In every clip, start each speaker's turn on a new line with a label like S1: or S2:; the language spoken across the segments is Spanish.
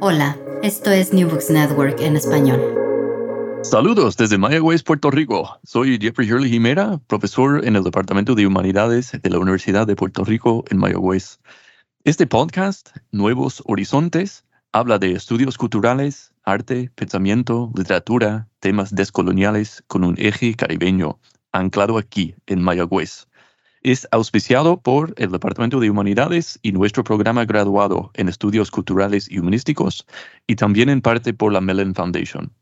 S1: Hola, esto es New Books Network en español.
S2: Saludos desde Mayagüez, Puerto Rico. Soy Jeffrey Hurley Jimera, profesor en el Departamento de Humanidades de la Universidad de Puerto Rico en Mayagüez. Este podcast, Nuevos Horizontes, habla de estudios culturales, arte, pensamiento, literatura, temas descoloniales con un eje caribeño, anclado aquí en Mayagüez. Es auspiciado por el Departamento de Humanidades y nuestro programa graduado en Estudios Culturales y Humanísticos, y también en parte por la Mellon Foundation.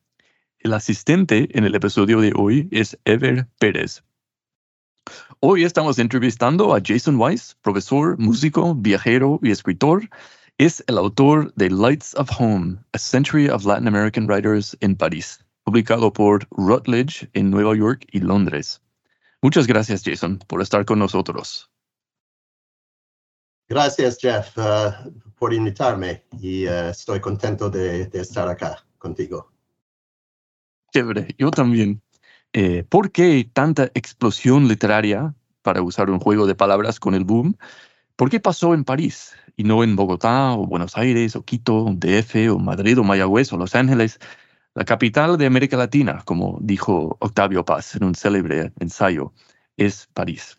S2: El asistente en el episodio de hoy es Ever Pérez. Hoy estamos entrevistando a Jason Weiss, profesor, músico, viajero y escritor. Es el autor de Lights of Home, A Century of Latin American Writers in París, publicado por Rutledge en Nueva York y Londres. Muchas gracias, Jason, por estar con nosotros.
S3: Gracias, Jeff, uh, por invitarme y uh, estoy contento de, de, estar acá contigo.
S2: Chévere, yo también. Eh, ¿Por qué tanta explosión literaria, para usar un juego de palabras con el boom? ¿Por qué pasó en París y no en Bogotá o Buenos Aires o Quito, DF o Madrid o Mayagüez o Los Ángeles? La capital de América Latina, como dijo Octavio Paz en un célebre ensayo, es París.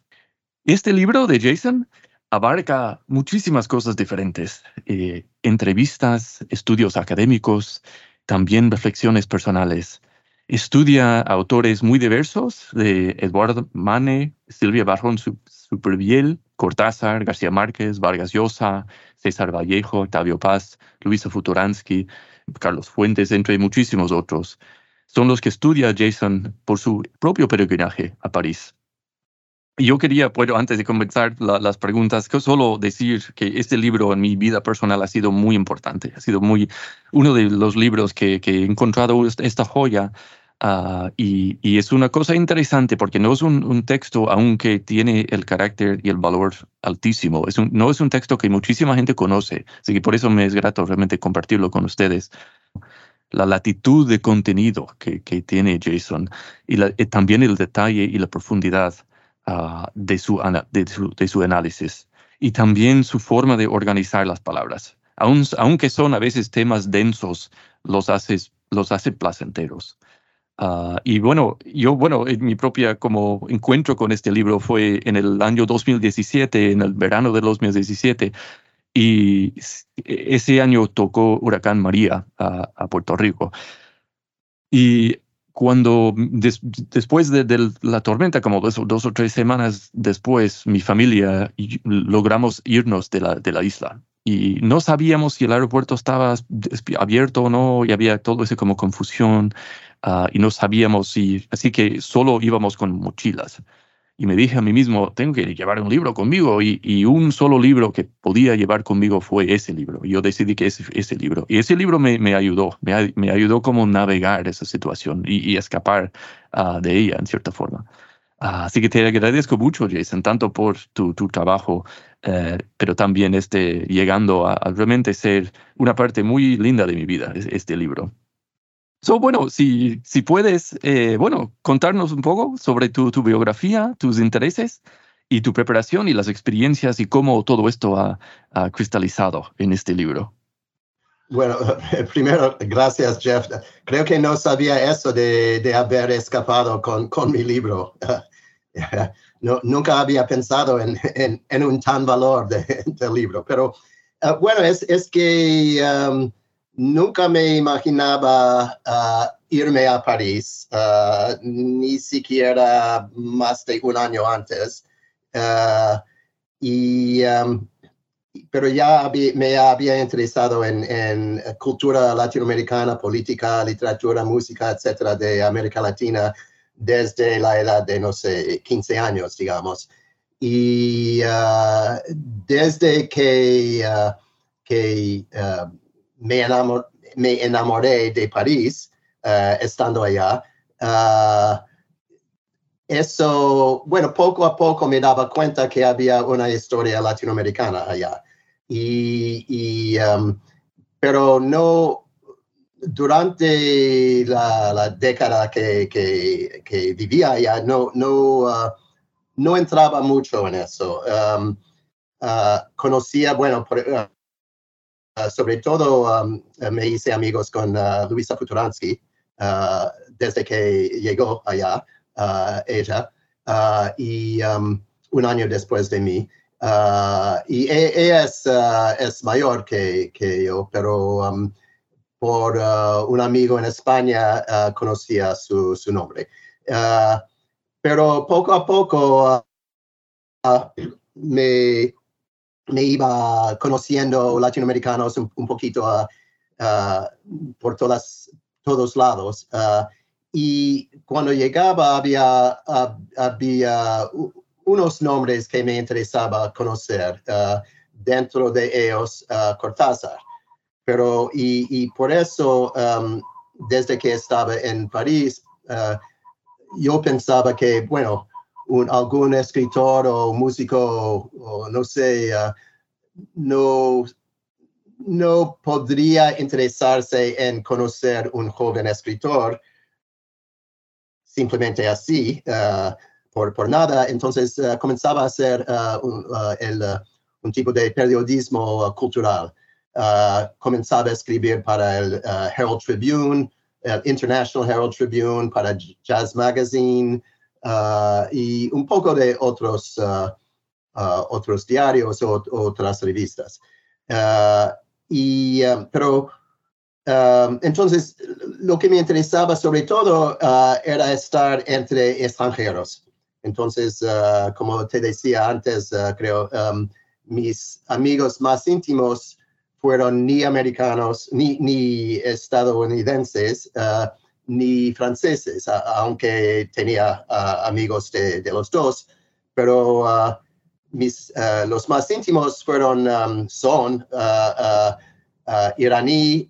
S2: Este libro de Jason abarca muchísimas cosas diferentes, eh, entrevistas, estudios académicos, también reflexiones personales. Estudia autores muy diversos, de Eduardo Mane, Silvia Barrón Superviel, Cortázar, García Márquez, Vargas Llosa, César Vallejo, Octavio Paz, Luisa Futuransky, Carlos Fuentes, entre muchísimos otros. Son los que estudia Jason por su propio peregrinaje a París. Yo quería, bueno, antes de comenzar las preguntas, que solo decir que este libro en mi vida personal ha sido muy importante. Ha sido muy uno de los libros que, he encontrado esta joya. Ah, y, es una cosa interesante porque no es un, texto, aunque tiene el carácter y el valor altísimo. Es un, no es un texto que muchísima gente conoce. Así que por eso me es grato realmente compartirlo con ustedes la latitud de contenido que, que tiene Jason y, y, también el detalle y la profundidad Ah, de, su, de, su, análisis y también su forma de organizar las palabras. aunque son a veces temas densos, los hace, los hace placenteros. Ah, y bueno, yo, bueno, en mi propia como encuentro con este libro fue en el año 2017, en el verano de 2017, y ese año tocó Huracán María a, Puerto Rico. Y cuando después de, la tormenta, como dos, o tres semanas después, mi familia logramos irnos de la, de la isla. Y no sabíamos si el aeropuerto estaba abierto o no, y había todo ese como confusión, ah, y no sabíamos si, así que solo íbamos con mochilas y me dije a mí mismo, tengo que llevar un libro conmigo y, un solo libro que podía llevar conmigo fue ese libro. Y yo decidí que ese, ese libro. Y ese libro me, me ayudó, me, me, ayudó como navegar esa situación y, escapar ah, de ella en cierta forma. Ah, así que te agradezco mucho, Jason, tanto por tu, tu trabajo, eh, pero también este, llegando a, realmente ser una parte muy linda de mi vida, este libro. So, bueno, si, si puedes, eh, bueno, contarnos un poco sobre tu, tu, biografía, tus intereses y tu preparación y las experiencias y cómo todo esto ha, ha cristalizado en este libro.
S3: Bueno, primero, gracias, Jeff. Creo que no sabía eso de, de haber escapado con, con mi libro. No, nunca había pensado en, en, en un tan valor de, del libro, pero uh, bueno, es, es que um, nunca me imaginaba uh, irme a París, uh, ni siquiera más de un año antes. y um, pero ya me había interesado en, en, cultura latinoamericana, política, literatura, música, etcétera, de América Latina desde la edad de, no sé, 15 años, digamos. Y uh, desde que, que uh, me, me, enamoré de París, estando allá, eso, bueno, poco a poco me daba cuenta que había una historia latinoamericana allá. Y, um, pero no, durante la, década que, que, vivía allá, no, no, uh, no entraba mucho en eso. Um, uh, conocía, bueno, uh, sobre todo um, me hice amigos con Luisa Futuransky desde que llegó allá, ella, y un año después de mí. Uh, y e, es, uh, es mayor que, que, yo, pero um, por uh, un amigo en España conocía su, su nombre. pero poco a poco me, me iba conociendo latinoamericanos un, un poquito por todas, todos lados. y cuando llegaba había, había unos nombres que me interesaba conocer uh, dentro de ellos uh, Cortázar. Pero, y, por eso, um, desde que estaba en París, uh, yo pensaba que, bueno, algún escritor o músico, o no sé, no, no podría interesarse en conocer un joven escritor simplemente así. Por, nada. Entonces uh, comenzaba a hacer uh, un, uh, el, un, tipo de periodismo cultural. comenzaba a escribir para el Herald Tribune, el International Herald Tribune, para Jazz Magazine y un poco de otros, otros diarios o otras revistas. y, pero entonces, lo que me interesaba sobre todo era estar entre extranjeros. Entonces, uh, como te decía antes, uh, creo, um, mis amigos más íntimos fueron ni americanos, ni, ni estadounidenses, uh, ni franceses, aunque tenía amigos de, de, los dos, pero mis, los más íntimos fueron, um, son iraní,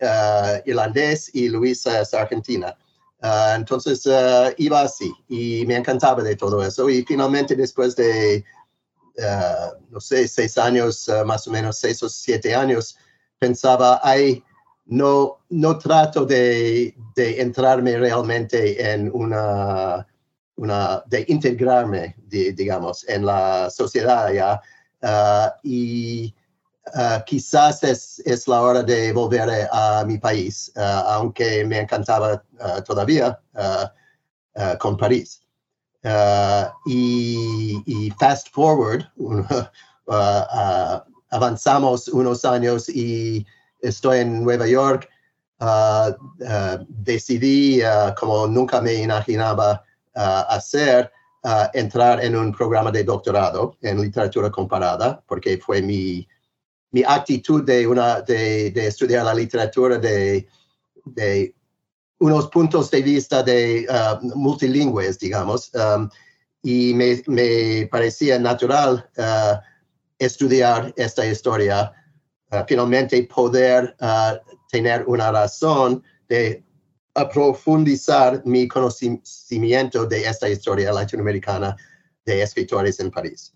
S3: irlandés y Luisa es argentina. Ah, entonces uh, iba así y me encantaba de todo eso. Y finalmente después de, uh, no sé, seis años, más o menos seis o siete años, pensaba, ay, no, no trato de, de entrarme realmente en una, una de integrarme, digamos, en la sociedad ya. y Uh, quizás es, es, la hora de volver a, mi país, uh, aunque me encantaba uh, todavía con París. Y, y, fast forward, avanzamos unos años y estoy en Nueva York. decidí, como nunca me imaginaba hacer, entrar en un programa de doctorado en literatura comparada, porque fue mi mi actitud de, una, de, de estudiar la literatura de, de, unos puntos de vista de uh, multilingües, digamos, um, y me, me, parecía natural uh, estudiar esta historia, uh, finalmente poder tener una razón de profundizar mi conocimiento de esta historia latinoamericana de escritores en París.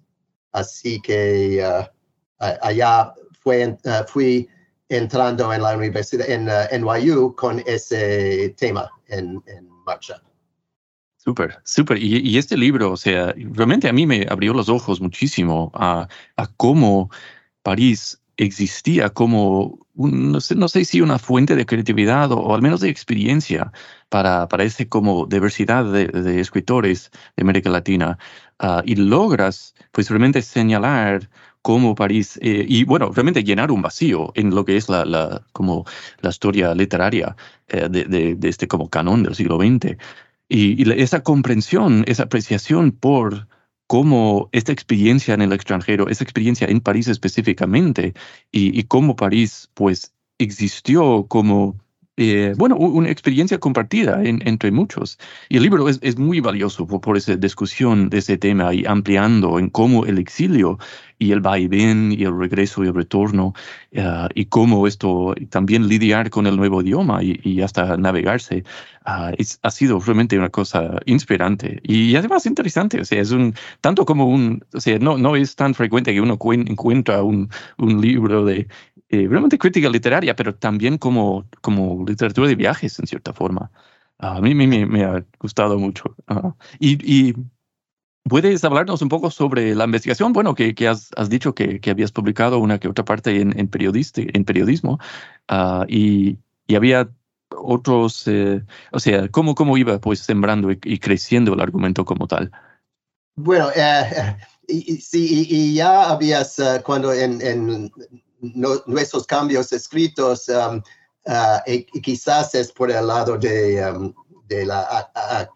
S3: Así que allá fue, uh, fui entrando en la universidad, en NYU, con ese tema en, en marcha.
S2: Súper, súper. Y, y, este libro, o sea, realmente a mí me abrió los ojos muchísimo a, a cómo París existía como, un, no, sé, no sé si una fuente de creatividad o, al menos de experiencia para, para ese como diversidad de, de escritores de América Latina. Uh, y logras, pues, realmente señalar cómo París, eh, y bueno, realmente llenar un vacío en lo que es la, la como la historia literaria eh, de, de, este como canon del siglo XX. Y, y esa comprensión, esa apreciación por cómo esta experiencia en el extranjero, esa experiencia en París específicamente, y, y cómo París pues existió como eh, bueno, una experiencia compartida entre muchos. Y el libro es, es muy valioso por, por, esa discusión de ese tema y ampliando en cómo el exilio y el vaivén y el regreso y el retorno uh, y cómo esto también lidiar con el nuevo idioma y, y hasta navegarse uh, es, ha sido realmente una cosa inspirante y además interesante. O sea, es un tanto como un, o sea, no, no es tan frecuente que uno encuentra un, un libro de eh, realmente crítica literaria, pero también como, como literatura de viajes, en cierta forma. a mí me, me, ha gustado mucho. Uh, y, y, puedes hablarnos un poco sobre la investigación, bueno, que, que has, has, dicho que, que, habías publicado una que otra parte en, en, en periodismo, uh, y, y, había otros, eh, o sea, ¿cómo, cómo iba pues sembrando y, y creciendo el argumento como tal?
S3: Bueno, eh, y, sí, y, ya habías, uh, cuando en, en nuestros cambios escritos um, uh, y, quizás es por el lado de, um, de la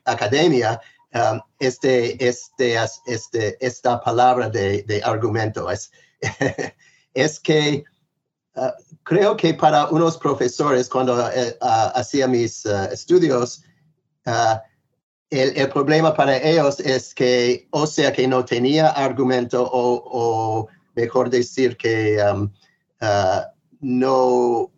S3: academia, um, este, este, este, esta palabra de, de argumento es, que uh, creo que para unos profesores, cuando uh, hacía mis uh, estudios, uh, el, el, problema para ellos es que, o sea, que no tenía argumento o, o mejor decir que um, uh, no,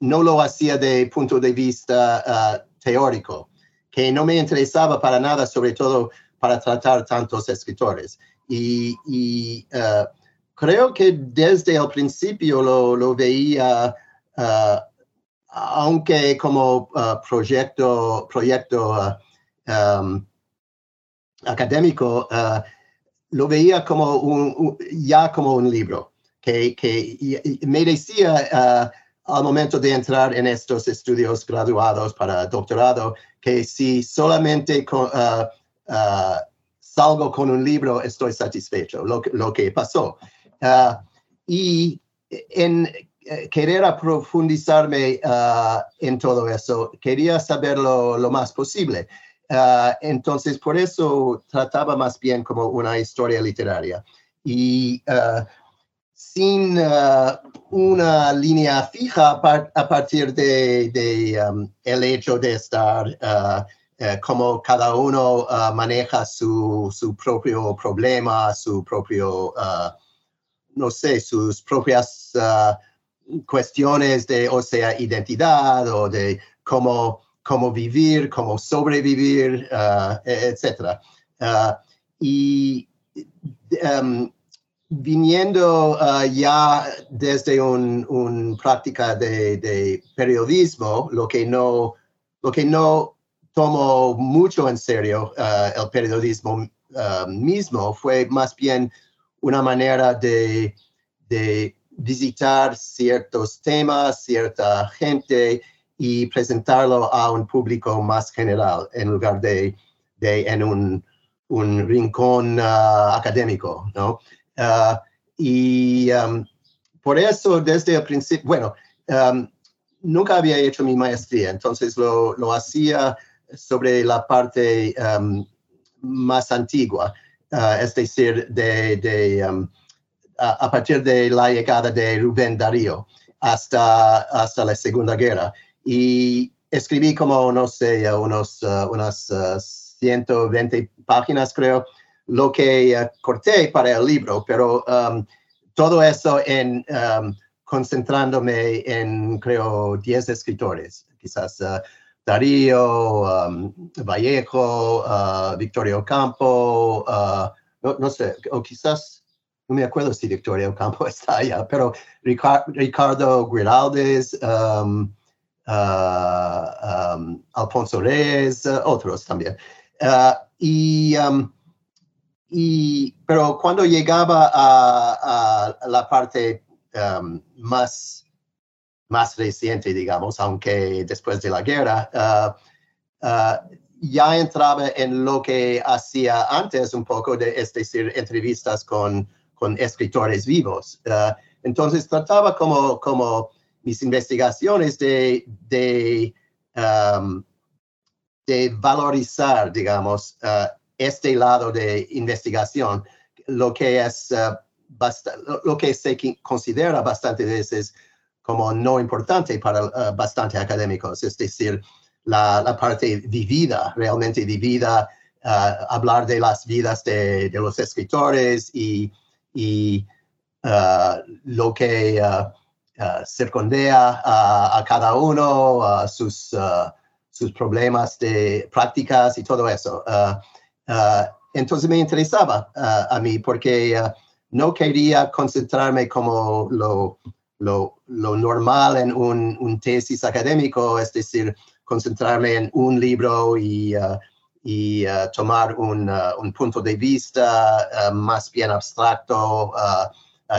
S3: no lo hacía de punto de vista uh, teórico, que no me interesaba para nada, sobre todo para tratar tantos escritores. Y, uh, creo que desde el principio lo, lo veía, aunque como proyecto, proyecto um, académico, lo veía como ya como un libro que, que me decía uh, al momento de entrar en estos estudios graduados para doctorado que si solamente con, uh, uh, salgo con un libro estoy satisfecho, lo, lo que pasó. y en querer profundizarme en todo eso, quería saberlo lo más posible. entonces, por eso trataba más bien como una historia literaria. Y sin uh, una línea fija a, par a partir de, um, el hecho de estar uh, uh, como cada uno maneja su, su, propio problema, su propio, no sé, sus propias cuestiones de, o sea, identidad o de cómo, cómo vivir, cómo sobrevivir, etc. y um, viniendo uh, ya desde una un práctica de, de, periodismo, lo que no, lo que no tomo mucho en serio uh, el periodismo uh, mismo fue más bien una manera de, de, visitar ciertos temas, cierta gente y presentarlo a un público más general en lugar de, de en un, un rincón académico, ¿no? Uh, y um, por eso desde el principio, bueno, um, nunca había hecho mi maestría, entonces lo, lo hacía sobre la parte um, más antigua, uh, es decir, de, de um, a, a, partir de la llegada de Rubén Darío hasta, hasta la Segunda Guerra. Y escribí como, no sé, unos, uh, unas 120 uh, páginas, creo, lo que uh, corté para el libro, pero um, todo eso en um, concentrándome en, creo, 10 escritores, quizás, uh, Darío, Vallejo, Victorio Campo, no, no, sé, o quizás, no me acuerdo si Victorio Campo está allá, pero Ricardo Guiraldes, Alfonso Reyes, otros también. y y, pero cuando llegaba a, la parte um, más, más reciente, digamos, aunque después de la guerra, uh, uh, ya entraba en lo que hacía antes un poco, de, es decir, entrevistas con, con escritores vivos. Uh, entonces trataba como, como mis investigaciones de, de, um, de valorizar, digamos, este lado de investigación, lo que es uh, lo que se considera bastante veces como no importante para uh, bastante académicos, es decir, la, la, parte vivida, realmente vivida, uh, hablar de las vidas de, de los escritores y, y lo que circundea a, a, cada uno, sus, sus problemas de prácticas y todo eso. Uh, entonces me interesaba uh, a mí porque uh, no quería concentrarme como lo, lo, lo normal en un, un, tesis académico, es decir, concentrarme en un libro y, y tomar un, un, punto de vista más bien abstracto,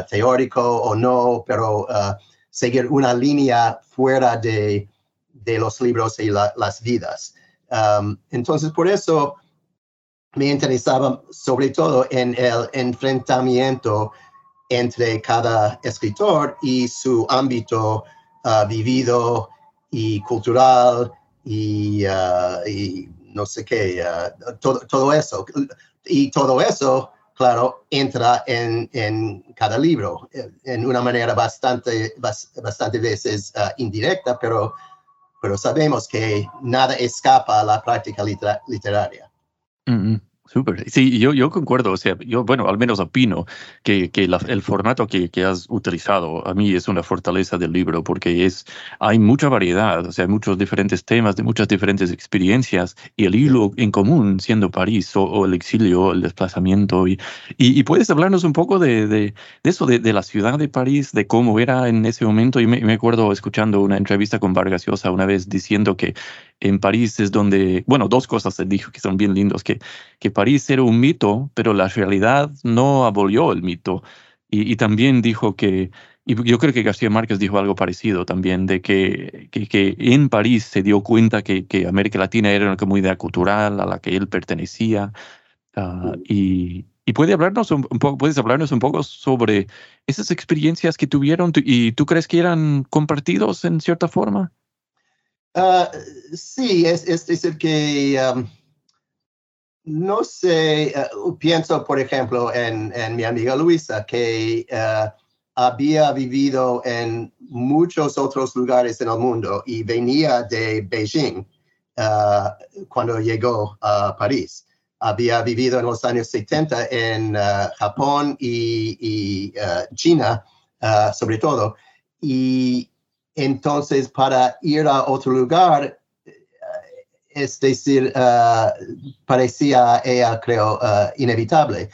S3: teórico o no, pero seguir una línea fuera de, de los libros y la, las vidas. Entonces, por eso me interesaba sobre todo en el enfrentamiento entre cada escritor y su ámbito uh, vivido y cultural y, uh, no sé qué, uh, todo, todo, eso. Y todo eso, claro, entra en, en, cada libro en una manera bastante, bastante veces indirecta, pero, pero sabemos que nada escapa a la práctica literaria.
S2: Mm Súper. Sí, yo, yo concuerdo. O sea, yo, bueno, al menos opino que, que el formato que, que, has utilizado a mí es una fortaleza del libro porque es, hay mucha variedad, o sea, hay muchos diferentes temas de muchas diferentes experiencias y el hilo en común siendo París o, el exilio, el desplazamiento. Y, y, puedes hablarnos un poco de, de, de eso, de, de, la ciudad de París, de cómo era en ese momento. Y me, me acuerdo escuchando una entrevista con Vargas Llosa una vez diciendo que en París es donde, bueno, dos cosas se dijo que son bien lindos, que, que París era un mito, pero la realidad no abolió el mito. Y, también dijo que, y yo creo que García Márquez dijo algo parecido también, de que, que, en París se dio cuenta que, que, América Latina era una comunidad cultural a la que él pertenecía. Ah, y, y puede hablarnos un, poco, puedes hablarnos un poco sobre esas experiencias que tuvieron y tú crees que eran compartidos en cierta forma.
S3: Uh, sí, es, decir que no sé, uh, pienso por ejemplo en, mi amiga Luisa que uh, había vivido en muchos otros lugares en el mundo y venía de Beijing cuando llegó a París. Había vivido en los años 70 en Japón y, y China, sobre todo. Y entonces, para ir a otro lugar, eh, es decir, uh, parecía ella, creo, uh, inevitable.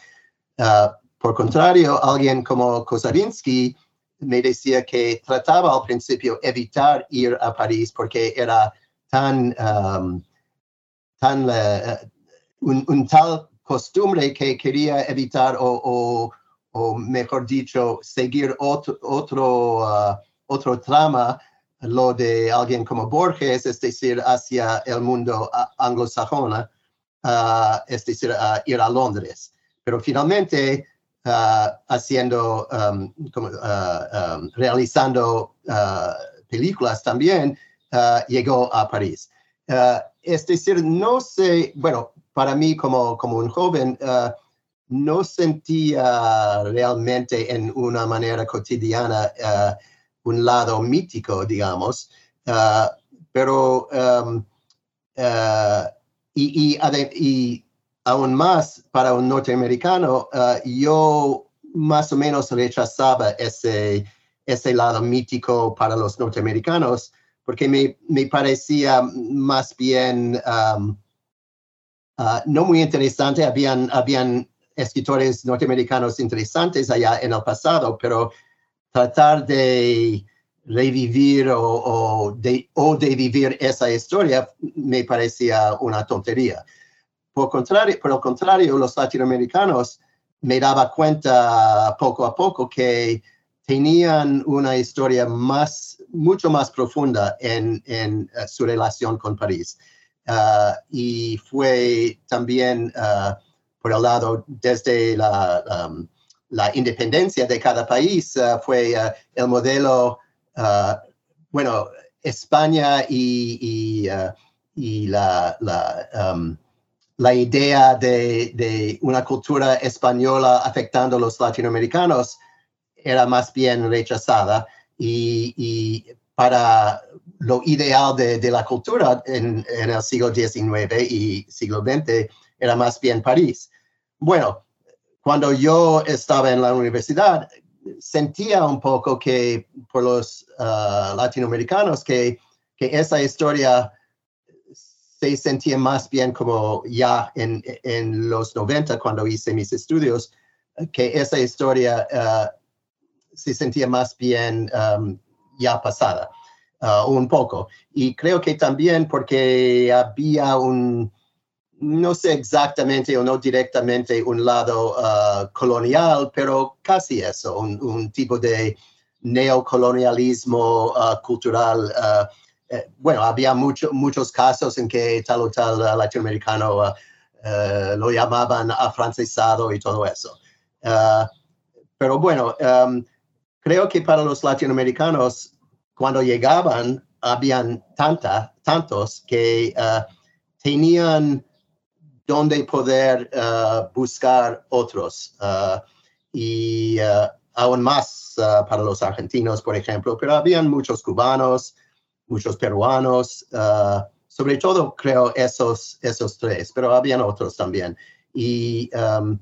S3: Por contrario, alguien como Kosavinsky me decía que trataba al principio evitar ir a París porque era tan, um, tan un, un, tal costumbre que quería evitar o, o, o mejor dicho, seguir otro, otro otro trama, lo de alguien como Borges, es decir, hacia el mundo anglosajona, uh, es decir, ir a Londres. Pero finalmente, uh, haciendo, um, como, uh, um, realizando películas también, llegó a París. es decir, no sé, bueno, para mí como, como un joven, no sentía realmente en una manera cotidiana un lado mítico, digamos, uh, pero um, uh, y, aún más para un norteamericano, uh, yo más o menos rechazaba ese, ese lado mítico para los norteamericanos porque me, me parecía más bien uh, no muy interesante. Habían, habían escritores norteamericanos interesantes allá en el pasado, pero tratar de revivir o, de, o de vivir esa historia me parecía una tontería. Por, contrario, por el contrario, los latinoamericanos me daba cuenta poco a poco que tenían una historia más, mucho más profunda en, en uh, su relación con París. Uh, y fue también uh, por el lado desde la, la independencia de cada país, fue el modelo Uh, bueno, España y, y, la, la, um, la, idea de, de, una cultura española afectando a los latinoamericanos era más bien rechazada y, y para lo ideal de, de la cultura en, el siglo XIX y siglo XX era más bien París. Bueno, cuando yo estaba en la universidad, sentía un poco que por los uh, latinoamericanos que, que esa historia se sentía más bien como ya en, en, los 90 cuando hice mis estudios, que esa historia uh, se sentía más bien um, ya pasada, uh, un poco. Y creo que también porque había un, no sé exactamente o no directamente un lado uh, colonial, pero casi eso, un, tipo de neocolonialismo uh, cultural. Eh, bueno, había mucho, muchos casos en que tal o tal latinoamericano lo llamaban afrancesado y todo eso. pero bueno, um, creo que para los latinoamericanos, cuando llegaban, habían tanta, tantos que tenían donde poder uh, buscar otros. Uh, y uh, aún más para los argentinos, por ejemplo, pero habían muchos cubanos, muchos peruanos, sobre todo creo esos, esos tres, pero habían otros también. Y um,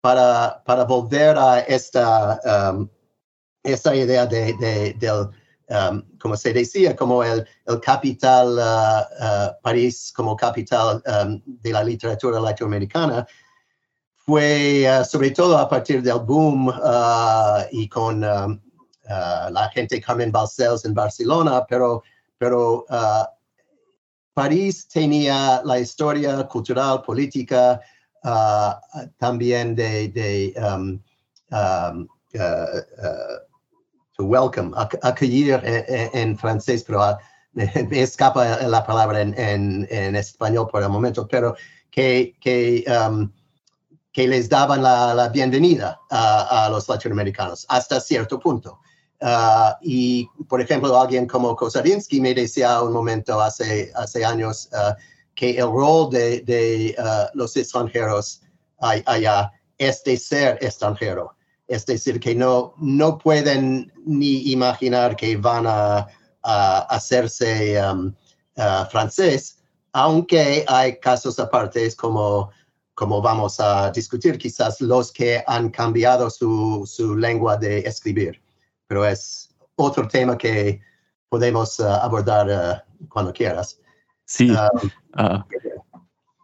S3: para, para volver a esta, um, esta idea de, de, del um, como se decía, como el, el capital uh, uh, París, como capital um, de la literatura latinoamericana, fue uh, sobre todo a partir del boom uh, y con um, uh, la gente Carmen Balcells en Barcelona, pero, pero uh, París tenía la historia cultural, política, también de, de um welcome, accueillir en, francés, pero me, escapa la palabra en, en, español por el momento, pero que, que, um, que les daban la, la bienvenida a, a, los latinoamericanos hasta cierto punto. Uh, y, por ejemplo, alguien como Kosarinsky me decía un momento hace, hace años uh, que el rol de, de uh, los extranjeros allá es de ser extranjero es decir, que no, no pueden ni imaginar que van a, hacerse um, francés, aunque hay casos aparte como, como vamos a discutir, quizás los que han cambiado su, su lengua de escribir. Pero es otro tema que podemos uh, abordar uh, cuando quieras.
S2: Sí. Um, ah.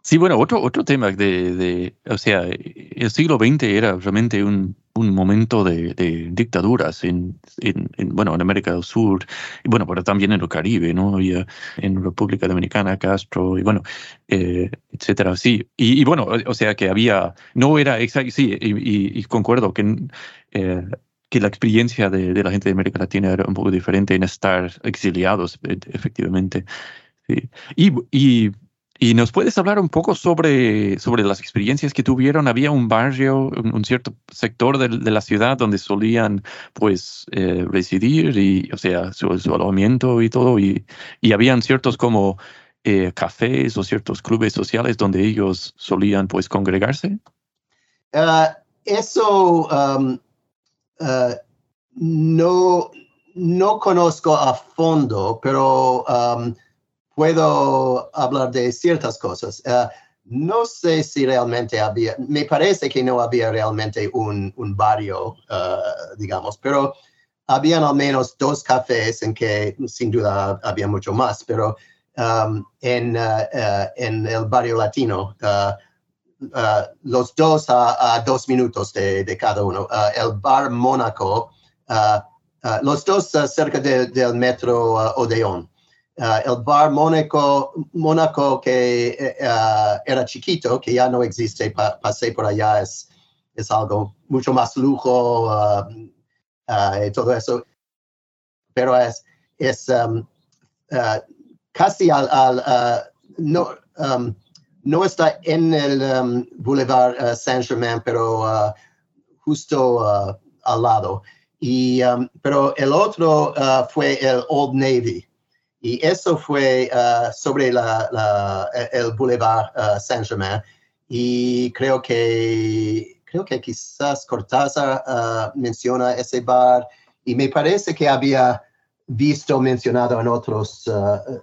S2: Sí, bueno, otro, otro tema de, de, o sea, el siglo XX era realmente un, un momento de, de dictaduras en, en, bueno, en América del Sur, y bueno, pero también en el Caribe, ¿no? Y, en República Dominicana, Castro, y bueno, eh, etcétera, sí. Y, y, bueno, o sea que había, no era exacto, sí, y, y, concuerdo que, eh, que la experiencia de, de, la gente de América Latina era un poco diferente en estar exiliados, e, efectivamente. Sí. Y, y ¿Y nos puedes hablar un poco sobre, sobre las experiencias que tuvieron? Había un barrio, un, cierto sector de, de, la ciudad donde solían pues eh, residir y, o sea, su, alojamiento y todo, y, y habían ciertos como eh, cafés o ciertos clubes sociales donde ellos solían pues congregarse.
S3: Uh, eso um, uh, no, no conozco a fondo, pero um, puedo hablar de ciertas cosas. Uh, no sé si realmente había, me parece que no había realmente un, un barrio, uh, digamos, pero habían al menos dos cafés en que sin duda había mucho más, pero um, en, uh, en el barrio latino, los dos a, a, dos minutos de, de cada uno. El bar Mónaco, los dos cerca de, del metro Odeón. El bar Mónaco, Mónaco que era chiquito, que ya no existe, pa, pasé por allá, es, es algo mucho más lujo y todo eso. Pero es, es um, casi al, al no, um, no está en el um, Boulevard uh, Saint-Germain, pero uh, justo uh, al lado. Y, pero el otro fue el Old Navy. Y eso fue sobre la, la, el Boulevard Saint-Germain. Y creo que, creo que quizás Cortázar menciona ese bar. Y me parece que había visto mencionado en otros, uh, uh,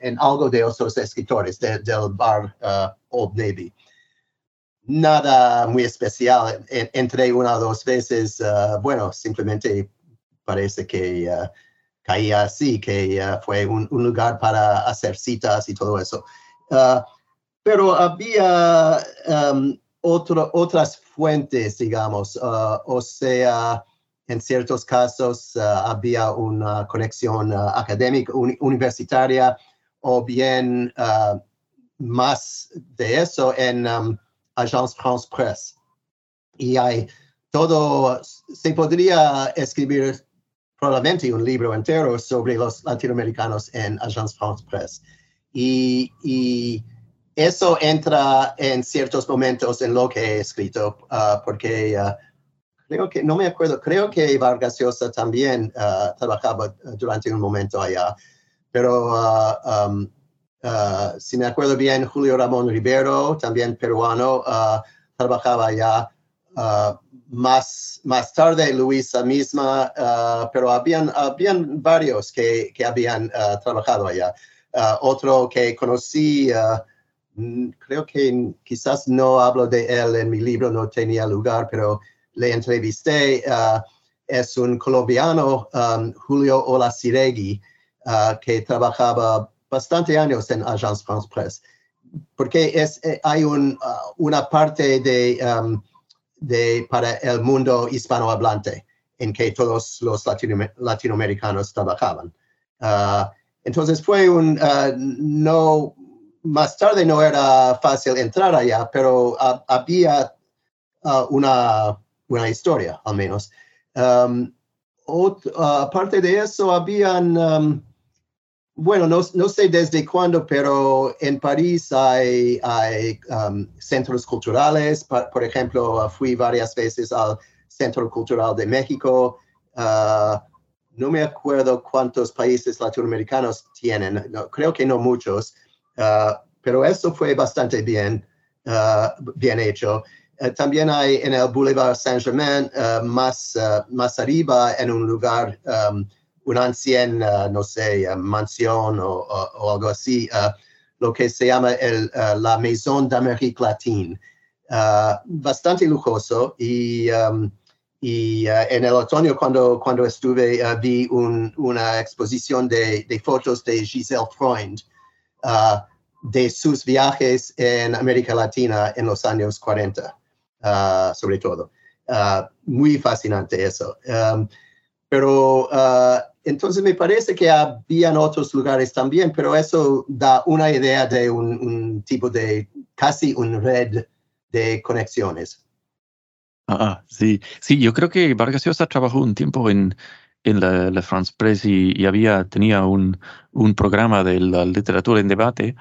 S3: en algo de otros escritores del bar uh, Old Navy. Nada muy especial. entré una o dos veces, bueno, simplemente parece que caía así, que fue un, un, lugar para hacer citas y todo eso. pero había um, otro, otras fuentes, digamos, o sea, en ciertos casos uh, había una conexión uh, académica universitaria o bien uh, más de eso en um, Agence France Presse. Y hay todo, se podría escribir probablemente un libro entero sobre los latinoamericanos en Agence France Presse. Y, y eso entra en ciertos momentos en lo que he escrito, porque creo que, no me acuerdo, creo que Vargas Llosa también uh, trabajaba uh, durante un momento allá, pero uh, um, si me acuerdo bien, Julio Ramón Rivero, también peruano, trabajaba allá. Más, más tarde, Luisa misma, pero habían, habían varios que, que habían trabajado allá. otro que conocí, mm, creo que quizás no hablo de él en mi libro, no tenía lugar, pero le entrevisté, uh, es un colombiano, um, Julio Olaciregui, uh, que trabajaba bastante años en Agence France Presse, porque es, eh, hay un, uh, una parte de, um, de, para el mundo hispanohablante en que todos los latinoamericanos trabajaban. entonces fue un, no, más tarde no era fácil entrar allá, pero había una una historia, al menos. Um, aparte de eso, habían, um, bueno, no, sé desde cuándo, pero en París hay, um, centros culturales. por ejemplo, fui varias veces al Centro Cultural de México. Uh, no me acuerdo cuántos países latinoamericanos tienen, creo que no muchos, uh, pero eso fue bastante bien, bien hecho. También hay en el Boulevard Saint-Germain, uh, más, uh, más arriba, en un lugar, um, una anciana, no sé, mansión o, algo así, lo que se llama el, la Maison d'Amérique Latine. bastante lujoso y, um, y en el otoño cuando, cuando estuve vi un, una exposición de, de, fotos de Giselle Freund de sus viajes en América Latina en los años 40. Ah, sobre todo. Muy fascinante eso. Pero ah, entonces me parece que habían otros lugares también, pero eso da una idea de un, tipo de casi un red de conexiones.
S2: Ah, sí, sí, yo creo que Vargas Llosa trabajó un tiempo en, en la, France Press y, había, tenía un, un programa de la literatura en debate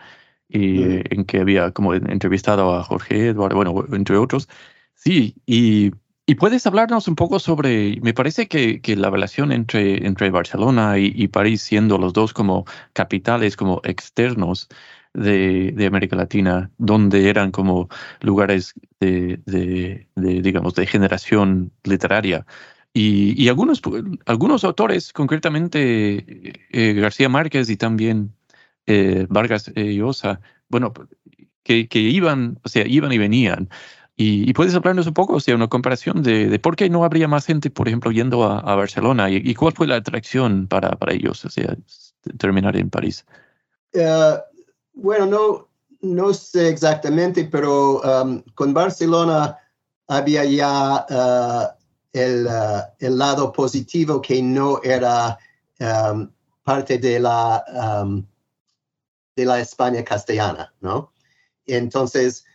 S2: y, mm. en que había como entrevistado a Jorge Eduardo, bueno, entre otros. Sí, y, y, puedes hablarnos un poco sobre, me parece que, que la relación entre, entre Barcelona y, París, siendo los dos como capitales, como externos de, de América Latina, donde eran como lugares de, de, digamos, de generación literaria. Y, y, algunos, algunos autores, concretamente eh, García Márquez y también eh, Vargas Llosa, bueno, que, que, iban, o sea, iban y venían Y, puedes hablarnos un poco, o sea, una comparación de, de, por qué no habría más gente, por ejemplo, yendo a, Barcelona y, cuál fue la atracción para, para ellos, o sea, terminar en París.
S3: Uh, bueno, no, no sé exactamente, pero um, con Barcelona había ya uh, el, uh, el, lado positivo que no era um, parte de la, um, de la España castellana, ¿no? Entonces,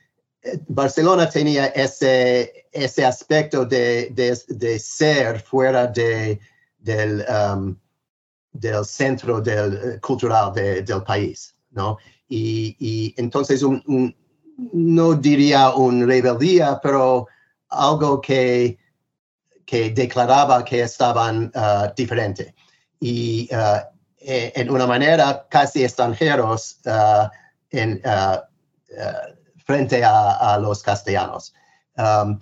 S3: Barcelona tenía ese, ese aspecto de, de, ser fuera de, del, um, del centro del, eh, cultural del país, ¿no? Y, y entonces no diría un rebeldía, pero algo que, que declaraba que estaban uh, diferentes. Y uh, e, en una manera casi extranjeros uh, en frente a, los castellanos. Um,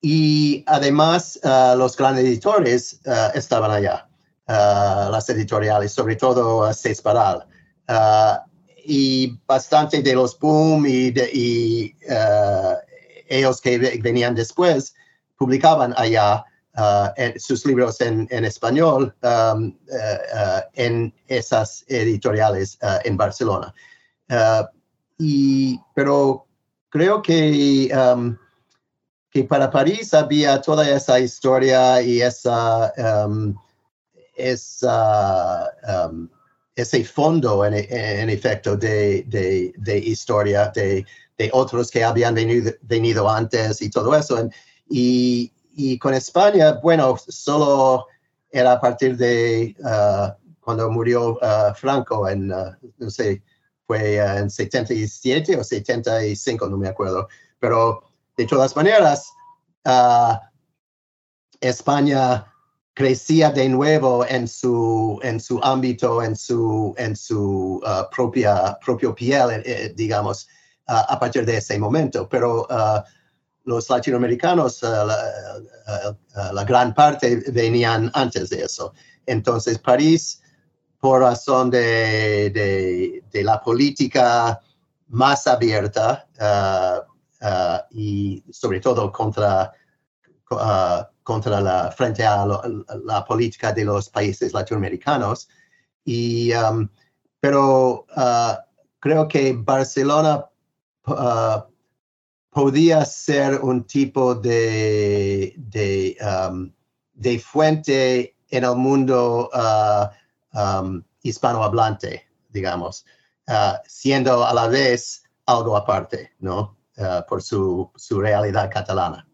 S3: y además, uh, los grandes editores uh, estaban allá, uh, las editoriales, sobre todo Cesparal. y bastante de los boom y, y ellos que venían después publicaban allá sus libros en, en español um, en esas editoriales en Barcelona y, pero creo que, um, que para París había toda esa historia y esa, um, esa um, ese fondo en, en efecto de, de, de historia de, de, otros que habían venido, venido, antes y todo eso. Y, y, con España, bueno, solo era a partir de uh, cuando murió uh, Franco en, uh, no sé, fue eh, en 77 o 75, no me acuerdo. Pero de todas maneras, ah, España crecía de nuevo en su, en su ámbito, en su, en su ah, propia propio piel, eh, eh, digamos, ah, a partir de ese momento. Pero los latinoamericanos, la, la, gran parte venían antes de eso. Entonces, París por razón de, de, la política más abierta uh, uh, y sobre todo contra, uh, contra la, frente a la política de los países latinoamericanos. Y, um, pero creo que Barcelona podía ser un tipo de, de, um, de fuente en el mundo um, hispanohablante, digamos, uh, siendo a la vez algo aparte, ¿no? Uh, por su, su, realidad catalana.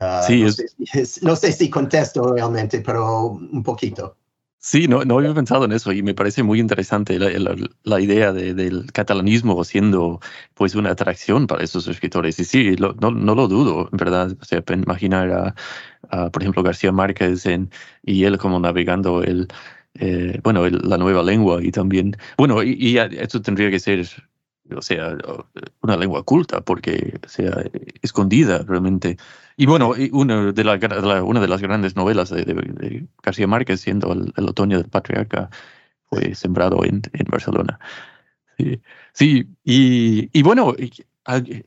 S3: Uh, sí, no, sé, no, sé, si contesto realmente, pero un poquito.
S2: Sí, no, no había pensado en eso y me parece muy interesante la, la, idea de, del catalanismo siendo pues una atracción para esos escritores. Y sí, no, no, lo dudo, en verdad. O sea, imaginar a, por ejemplo, García Márquez en, y él como navegando el, eh, bueno, la nueva lengua y también, bueno, y, esto tendría que ser, o sea, una lengua culta, porque sea escondida realmente. Y bueno, una de, la, una de las grandes novelas de, García Márquez, siendo el, otoño del patriarca, fue sembrado en, en Barcelona. Sí, sí y, y bueno,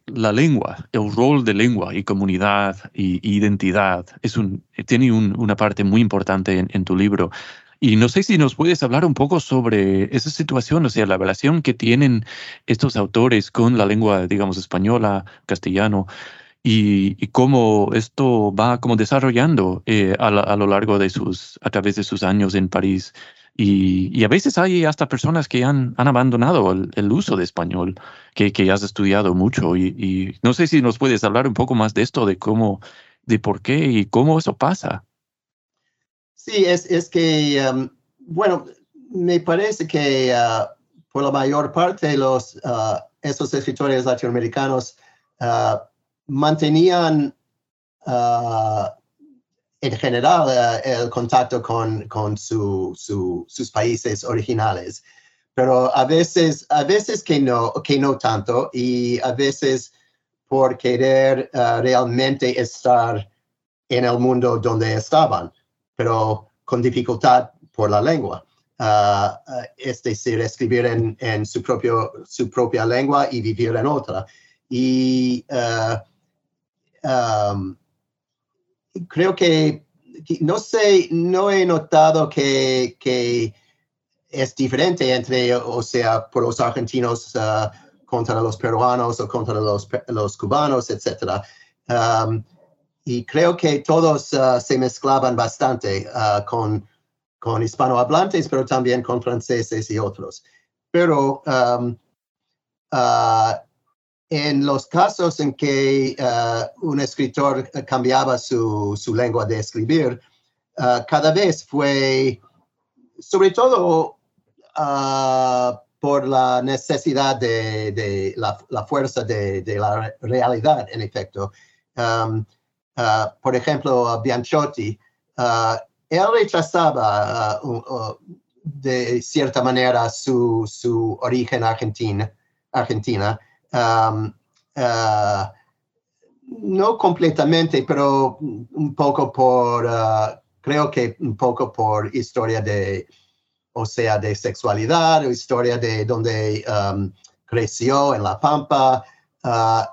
S2: la lengua, el rol de lengua y comunidad y identidad es un, tiene una parte muy importante en, en tu libro. Y no sé si nos puedes hablar un poco sobre esa situación, o sea, la relación que tienen estos autores con la lengua, digamos, española, castellano, y, cómo esto va como desarrollando eh, a, lo largo de sus, a través de sus años en París. Y, a veces hay hasta personas que han, han abandonado el, uso de español, que, que has estudiado mucho. Y, y, no sé si nos puedes hablar un poco más de esto, de cómo, de por qué y cómo eso pasa.
S3: Sí, es, es que, um, bueno, me parece que uh, por la mayor parte los, uh, esos escritores latinoamericanos uh, mantenían en general el contacto con, con su, sus países originales, pero a veces, a veces que no, que no tanto y a veces por querer realmente estar en el mundo donde estaban pero con dificultad por la lengua. Uh, es decir, escribir en, en, su, propio, su propia lengua y vivir en otra. y uh, um, creo que, no sé, no he notado que, que es diferente entre, o sea, por los argentinos uh, contra los peruanos o contra los, los cubanos, etc. Um, y creo que todos uh, se mezclaban bastante uh, con, con hispanohablantes, pero también con franceses y otros. Pero um, uh, en los casos en que un escritor cambiaba su, su, lengua de escribir, cada vez fue, sobre todo por la necesidad de, de la, la, fuerza de, de, la realidad, en efecto. Um, por ejemplo, Bianchotti, uh, él rechazaba uh, de cierta manera su, su origen argentina, argentina. No completamente, pero un poco por, creo que un poco por historia de, o sea, de sexualidad, o historia de donde creció en La Pampa.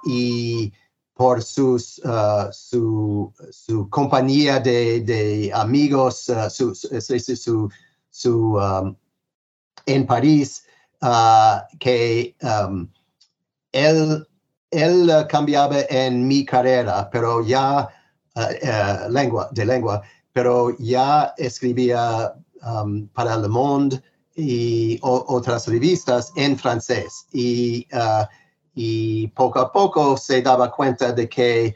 S3: Y por sus, uh, su, su, compañía de, de amigos, uh, su, su, su um, en París, que um, él, él cambiaba en mi carrera, pero ya, lengua, de lengua, pero ya escribía Um, para Le Monde y otras revistas en francés. Y, uh, y, poco a poco se daba cuenta de que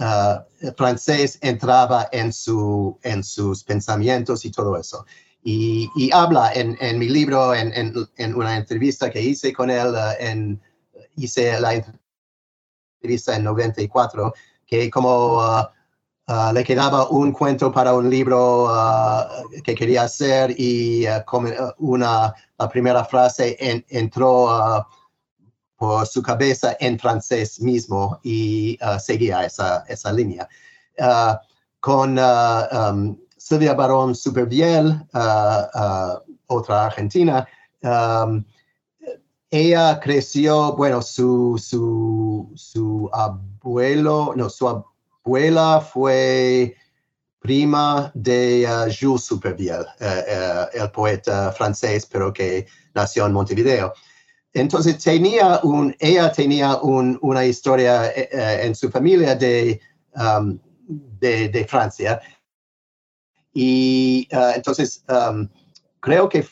S3: uh, el francés entraba en, su, en sus pensamientos y todo eso. Y, y habla en, en, mi libro, en, en, una entrevista que hice con él, uh, en, hice la entrevista en 94, que como Ah, le quedaba un cuento para un libro ah, que quería hacer y ah, una, la primera frase entró por su cabeza en francés mismo y seguía esa, esa línea. con um, Silvia Barón Superviel, otra argentina, um, ella creció, bueno, su, su, su abuelo, no, su abuela fue prima de uh, Jules Supervielle, uh, uh, el poeta francés, pero que nació en Montevideo. Entonces tenía un, ella tenía un, una historia en su familia de, um, de, Francia. Y entonces um, creo que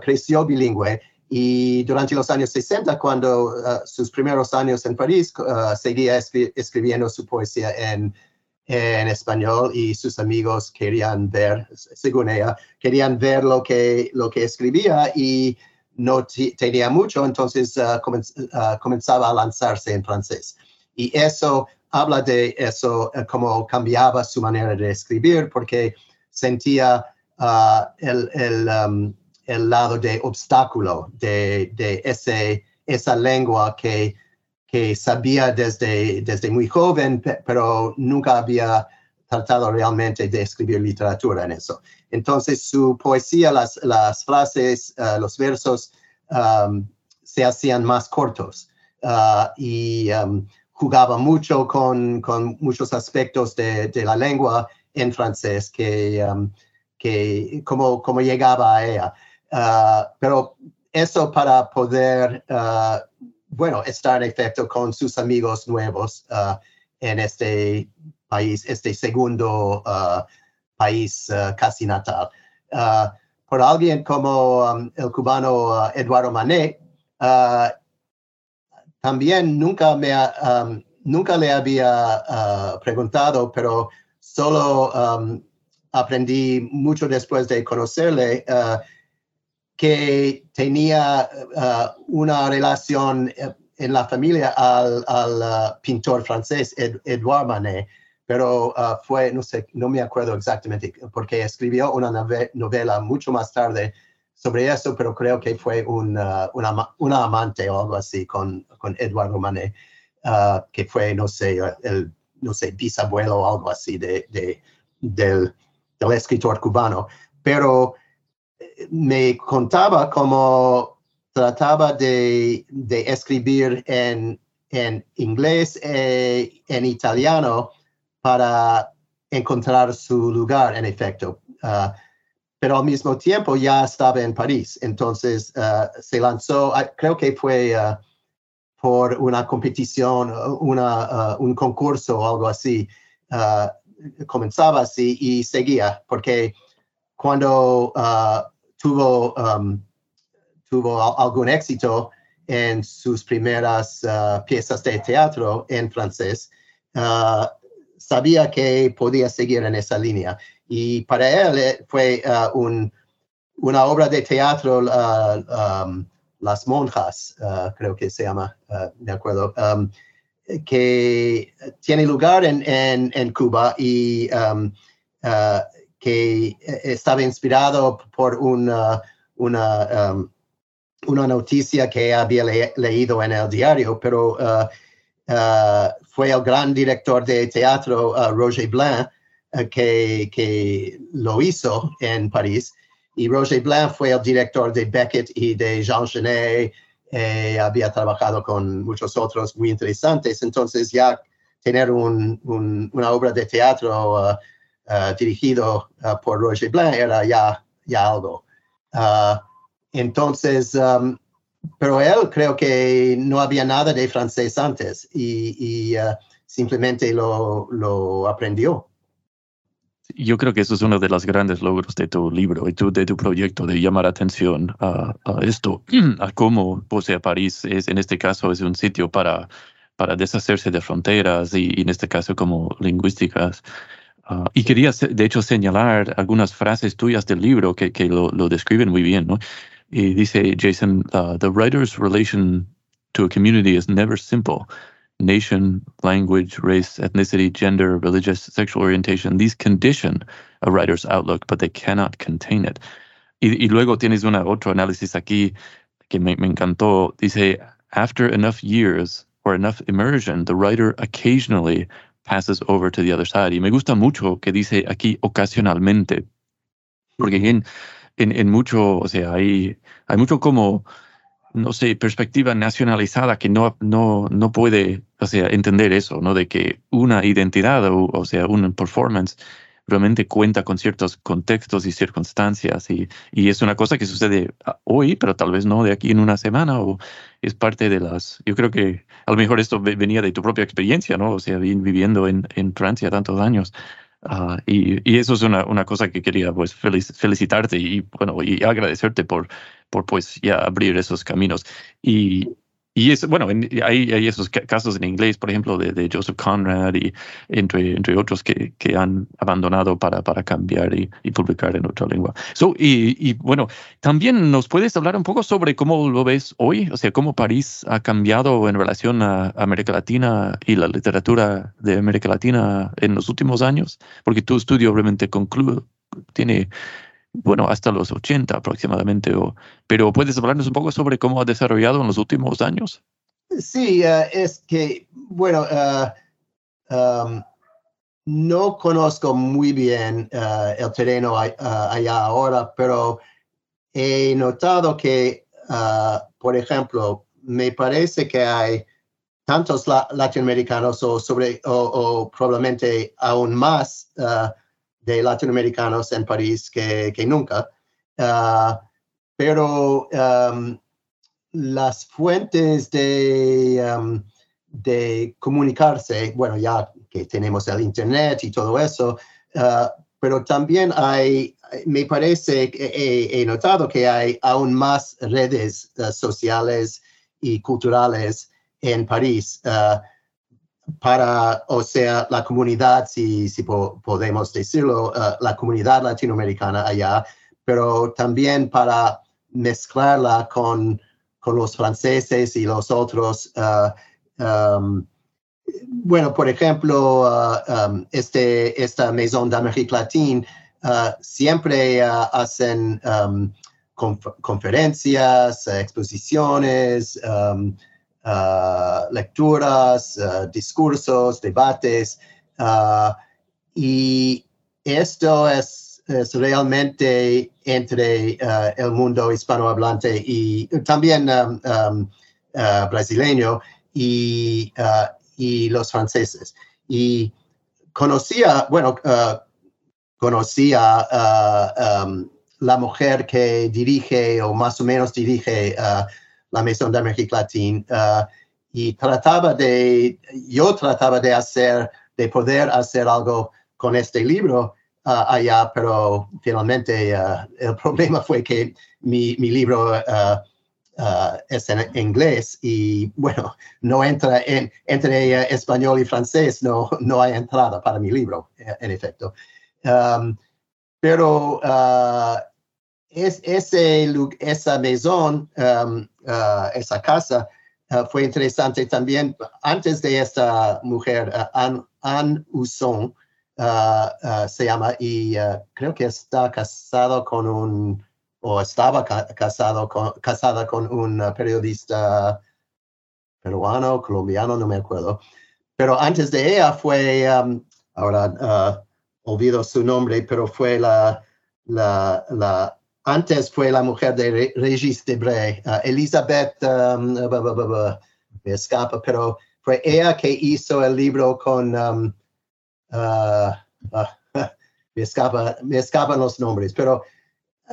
S3: creció bilingüe y durante los años 60, cuando uh, sus primeros años en París, uh, seguía escribiendo su poesía en, en, español y sus amigos querían ver, según ella, querían ver lo que, lo que escribía y no tenía mucho, entonces uh, comenzaba a lanzarse en francés. Y eso habla de eso, cómo cambiaba su manera de escribir, porque sentía el, el um, el lado de obstáculo de, de ese, esa lengua que, que sabía desde, desde muy joven, pero nunca había tratado realmente de escribir literatura en eso. Entonces su poesía, las, las frases, uh, los versos um, se hacían más cortos uh, y um, jugaba mucho con, con muchos aspectos de, de, la lengua en francés que, um, que como, como llegaba a ella. Ah, pero eso para poder, uh, bueno, estar en efecto con sus amigos nuevos uh, en este país, este segundo país casi natal. por alguien como um, el cubano Eduardo Manet, también nunca, me, um, nunca le había preguntado, pero solo um, aprendí mucho después de conocerle que tenía uh, una relación uh, en la familia al, uh, pintor francés Edouard Manet, pero fue, no sé, no me acuerdo exactamente, porque escribió una novela mucho más tarde sobre eso, pero creo que fue un, una, amante o algo así con, con Eduardo Manet, que fue, no sé, el, no sé, bisabuelo o algo así de, de del, del escritor cubano. Pero me contaba cómo trataba de, escribir en, en inglés e en italiano para encontrar su lugar, en efecto. Uh, pero al mismo tiempo ya estaba en París. Entonces uh, se lanzó, uh, creo que fue por una competición, una, un concurso o algo así. comenzaba así y seguía, porque cuando tuvo, um, tuvo algún éxito, en sus primeras piezas de teatro en francés, sabía que podía seguir en esa línea. Y para él eh, fue uh, un, una obra de teatro, um, Las Monjas, creo que se llama, de acuerdo, um, que tiene lugar en, Cuba y um, que estaba inspirado por una, una una noticia que había leído en el diario, pero uh, uh, fue el gran director de teatro, uh, Roger Blanc, que, que, lo hizo en París. Y Roger Blanc fue el director de Beckett y de Jean Genet. Eh, había trabajado con muchos otros muy interesantes. Entonces ya tener un, una obra de teatro dirigido por Roger Blanc era ya, ya algo. Entonces, um, pero él creo que no había nada de francés antes y, uh, simplemente lo, lo, aprendió.
S2: Yo creo que eso es uno de los grandes logros de tu libro y de tu proyecto, de llamar atención a, esto, a cómo Posee París es, en este caso, es un sitio para, para deshacerse de fronteras y, en este caso como lingüísticas. Uh, y quería, de hecho, señalar algunas frases tuyas del libro que, que lo, lo describen muy bien, ¿no? Y dice Jason, uh, the writer's relation to a community is never simple. Nation, language, race, ethnicity, gender, religious, sexual orientation, these condition a writer's outlook, but they cannot contain it. Y, y luego tienes una, otro análisis aquí que me, me encantó. Dice, after enough years or enough immersion, the writer occasionally passes over to the other side. Y me gusta mucho que dice aquí ocasionalmente, porque en, en, en mucho, o sea, hay, hay mucho como, no sé, perspectiva nacionalizada que no, no, no puede, o sea, entender eso, ¿no? De que una identidad, o, o sea, un performance realmente cuenta con ciertos contextos y circunstancias y, y, es una cosa que sucede hoy, pero tal vez no de aquí en una semana o es parte de las, yo creo que a lo mejor esto venía de tu propia experiencia, ¿no? O sea, viviendo en, en Francia tantos años. Ah, y, eso es una, una, cosa que quería pues felicitarte y bueno y agradecerte por, por pues ya abrir esos caminos. Y, y es, bueno, hay, hay, esos casos en inglés, por ejemplo, de, de Joseph Conrad y entre, entre otros que, que han abandonado para, para cambiar y, y publicar en otra lengua. So, y, y, bueno, también nos puedes hablar un poco sobre cómo lo ves hoy, o sea, cómo París ha cambiado en relación a América Latina y la literatura de América Latina en los últimos años, porque tu estudio obviamente concluye, tiene bueno, hasta los 80 aproximadamente. Pero ¿puedes hablarnos un poco sobre cómo ha desarrollado en los últimos años?
S3: Sí, uh, es que, bueno, uh, no conozco muy bien uh, el terreno allá ahora, pero he notado que, por ejemplo, me parece que hay tantos latinoamericanos o, sobre, o probablemente aún más de latinoamericanos en París que, que nunca. Uh, pero las fuentes de, um, de comunicarse, bueno, ya que tenemos el Internet y todo eso, uh, pero también hay, me parece, he, he, notado que hay aún más redes uh, sociales y culturales en París para, o sea, la comunidad, si, si podemos decirlo, uh, la comunidad latinoamericana allá, pero también para mezclarla con, con los franceses y los otros. Uh, um, bueno, por ejemplo, uh, um, este, esta Maison d'Amérique Latine siempre hacen um, conferencias, exposiciones, Uh, lecturas, uh, discursos, debates, uh, y esto es, realmente entre el mundo hispanohablante y también um, brasileño, y, y los franceses. Y conocía, bueno, conocía um, la mujer que dirige o más o menos dirige la Maison d'Amérique Latine y trataba de, yo trataba de hacer, de poder hacer algo con este libro allá, pero finalmente el problema fue que mi, mi libro Uh, es en inglés y bueno, no entra en, entre uh, español y francés, no, no hay entrada para mi libro, en efecto. Um, pero uh, esa maison, um, esa casa, fue interesante también. Antes de esta mujer, Anne, Anne Usson, se llama, y creo que está casado con un o estaba casado casada con un uh, periodista peruano, colombiano, no me acuerdo. Pero antes de ella fue, um, ahora uh, olvido su nombre, pero fue la antes fue la mujer de Regis Debray, uh, Elizabeth, um, me escapa, pero fue ella que hizo el libro con, um, me, escapa, me escapan los nombres, pero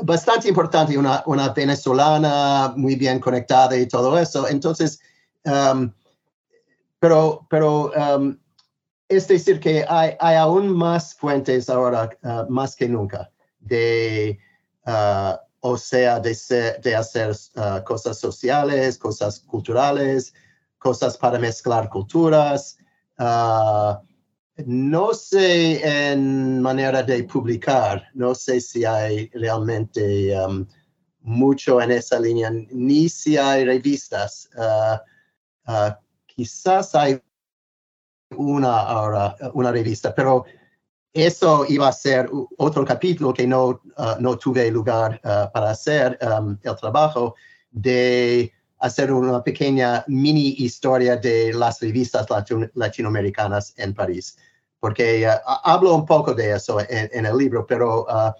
S3: bastante importante, una, venezolana muy bien conectada y todo eso. Entonces, um, pero, pero es decir que hay, hay, aún más fuentes ahora, uh, más que nunca, de, uh, o sea, de, hacer uh, cosas sociales, cosas culturales, cosas para mezclar culturas. No sé en manera de publicar, no sé si hay realmente um, mucho en esa línea, ni si hay revistas. Quizás hay una ahora, una revista, pero eso iba a ser otro capítulo que no, uh, no tuve lugar para hacer um, el trabajo de hacer una pequeña mini historia de las revistas latinoamericanas en París, porque uh, hablo un poco de eso en, el libro, pero uh,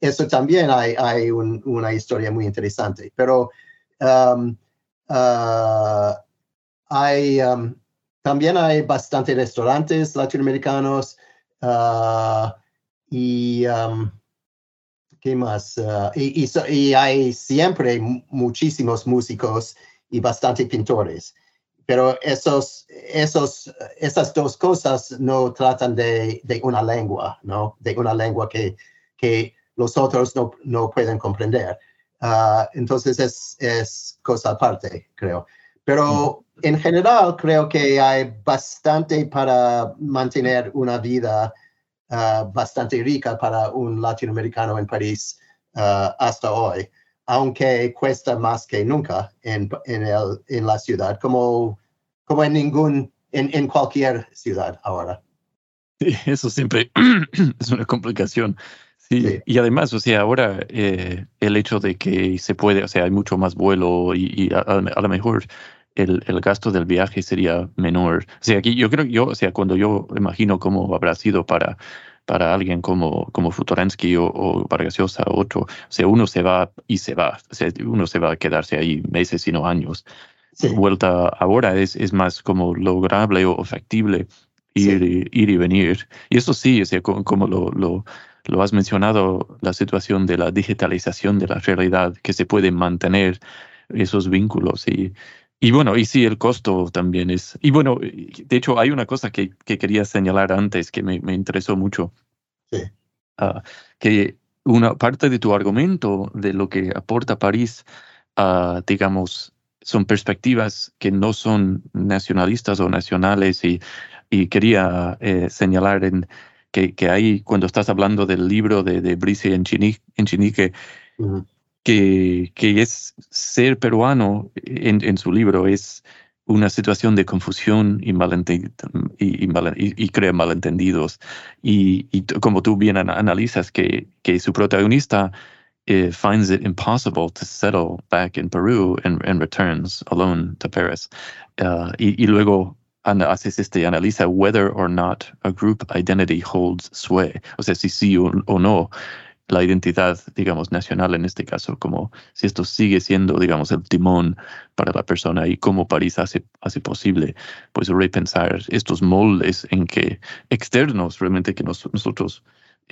S3: eso también hay, una historia muy interesante. Pero um, uh, hay, um, también hay bastantes restaurantes latinoamericanos y... Um, ¿Qué más? y, y, hay siempre muchísimos músicos y bastante pintores. Pero esos, esos, esas dos cosas no tratan de, de una lengua, ¿no? De una lengua que, que los otros no, no pueden comprender. Uh, entonces es, es cosa aparte, creo. Pero en general creo que hay bastante para mantener una vida uh, bastante rica para un latinoamericano en París uh, hasta hoy aunque cuesta más que nunca en, en, el, en la ciudad, como, como en ningún, en, en cualquier ciudad ahora.
S2: Sí, eso siempre es una complicación. Sí, y además, o sea, ahora eh, el hecho de que se puede, o sea, hay mucho más vuelo y, y a, a, lo mejor el, el, gasto del viaje sería menor. O sea, aquí yo creo, yo, o sea, cuando yo imagino cómo habrá sido para para alguien como, como Futuransky o, o Vargas Llosa o otro. O sea, uno se va y se va. O sea, uno se va a quedarse ahí meses, sino años. Vuelta ahora es, es más como lograble o factible ir, y, ir y venir. Y eso sí, o sea, como, lo, lo, lo, has mencionado, la situación de la digitalización de la realidad, que se pueden mantener esos vínculos. Y, y bueno, y sí, el costo también es... Y bueno, de hecho, hay una cosa que, que quería señalar antes que me, me interesó mucho.
S3: Sí.
S2: Uh, que una parte de tu argumento de lo que aporta París, uh, digamos, son perspectivas que no son nacionalistas o nacionales y, y quería eh, señalar en que, que ahí, cuando estás hablando del libro de, de Brice en Chinique, que, que es ser peruano en, en, su libro es una situación de confusión y, y, y, y crea malentendidos. Y, como tú bien analizas, que, que su protagonista eh, finds it impossible to settle back in Peru and, and returns alone to Paris. Uh, y, luego haces este, analiza whether or not a group identity holds sway, o sea, si sí o, o no la identidad, digamos, nacional en este caso, como si esto sigue siendo, digamos, el timón para la persona y cómo París hace, hace posible, pues, repensar estos moldes en que externos realmente que nosotros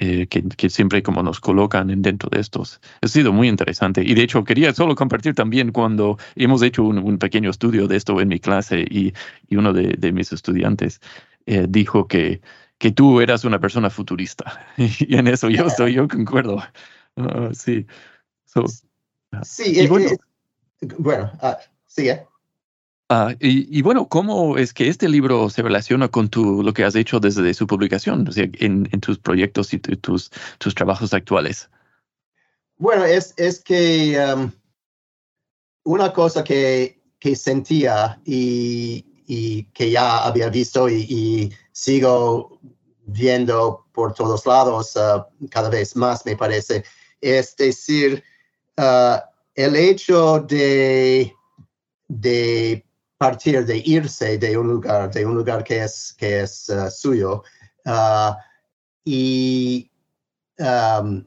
S2: eh, que, siempre como nos colocan dentro de estos. Ha sido muy interesante. Y de hecho quería solo compartir también cuando hemos hecho un, pequeño estudio de esto en mi clase y, y uno de, de, mis estudiantes eh, dijo que, que tú eras una persona futurista. y en eso yo estoy, yo concuerdo. Ah, sí.
S3: sí, bueno, bueno ah, sigue.
S2: Ah, y, bueno, ¿cómo es que este libro se relaciona con tu, lo que has hecho desde su publicación, o sea, en, tus proyectos y tus, tus trabajos actuales?
S3: Bueno, es, es que um, una cosa que, que sentía y, y, que ya había visto y, sigo viendo por todos lados uh, cada vez más, me parece, es decir, uh, el hecho de, de partir de irse de un lugar, de un lugar que es, que es uh, suyo, y um,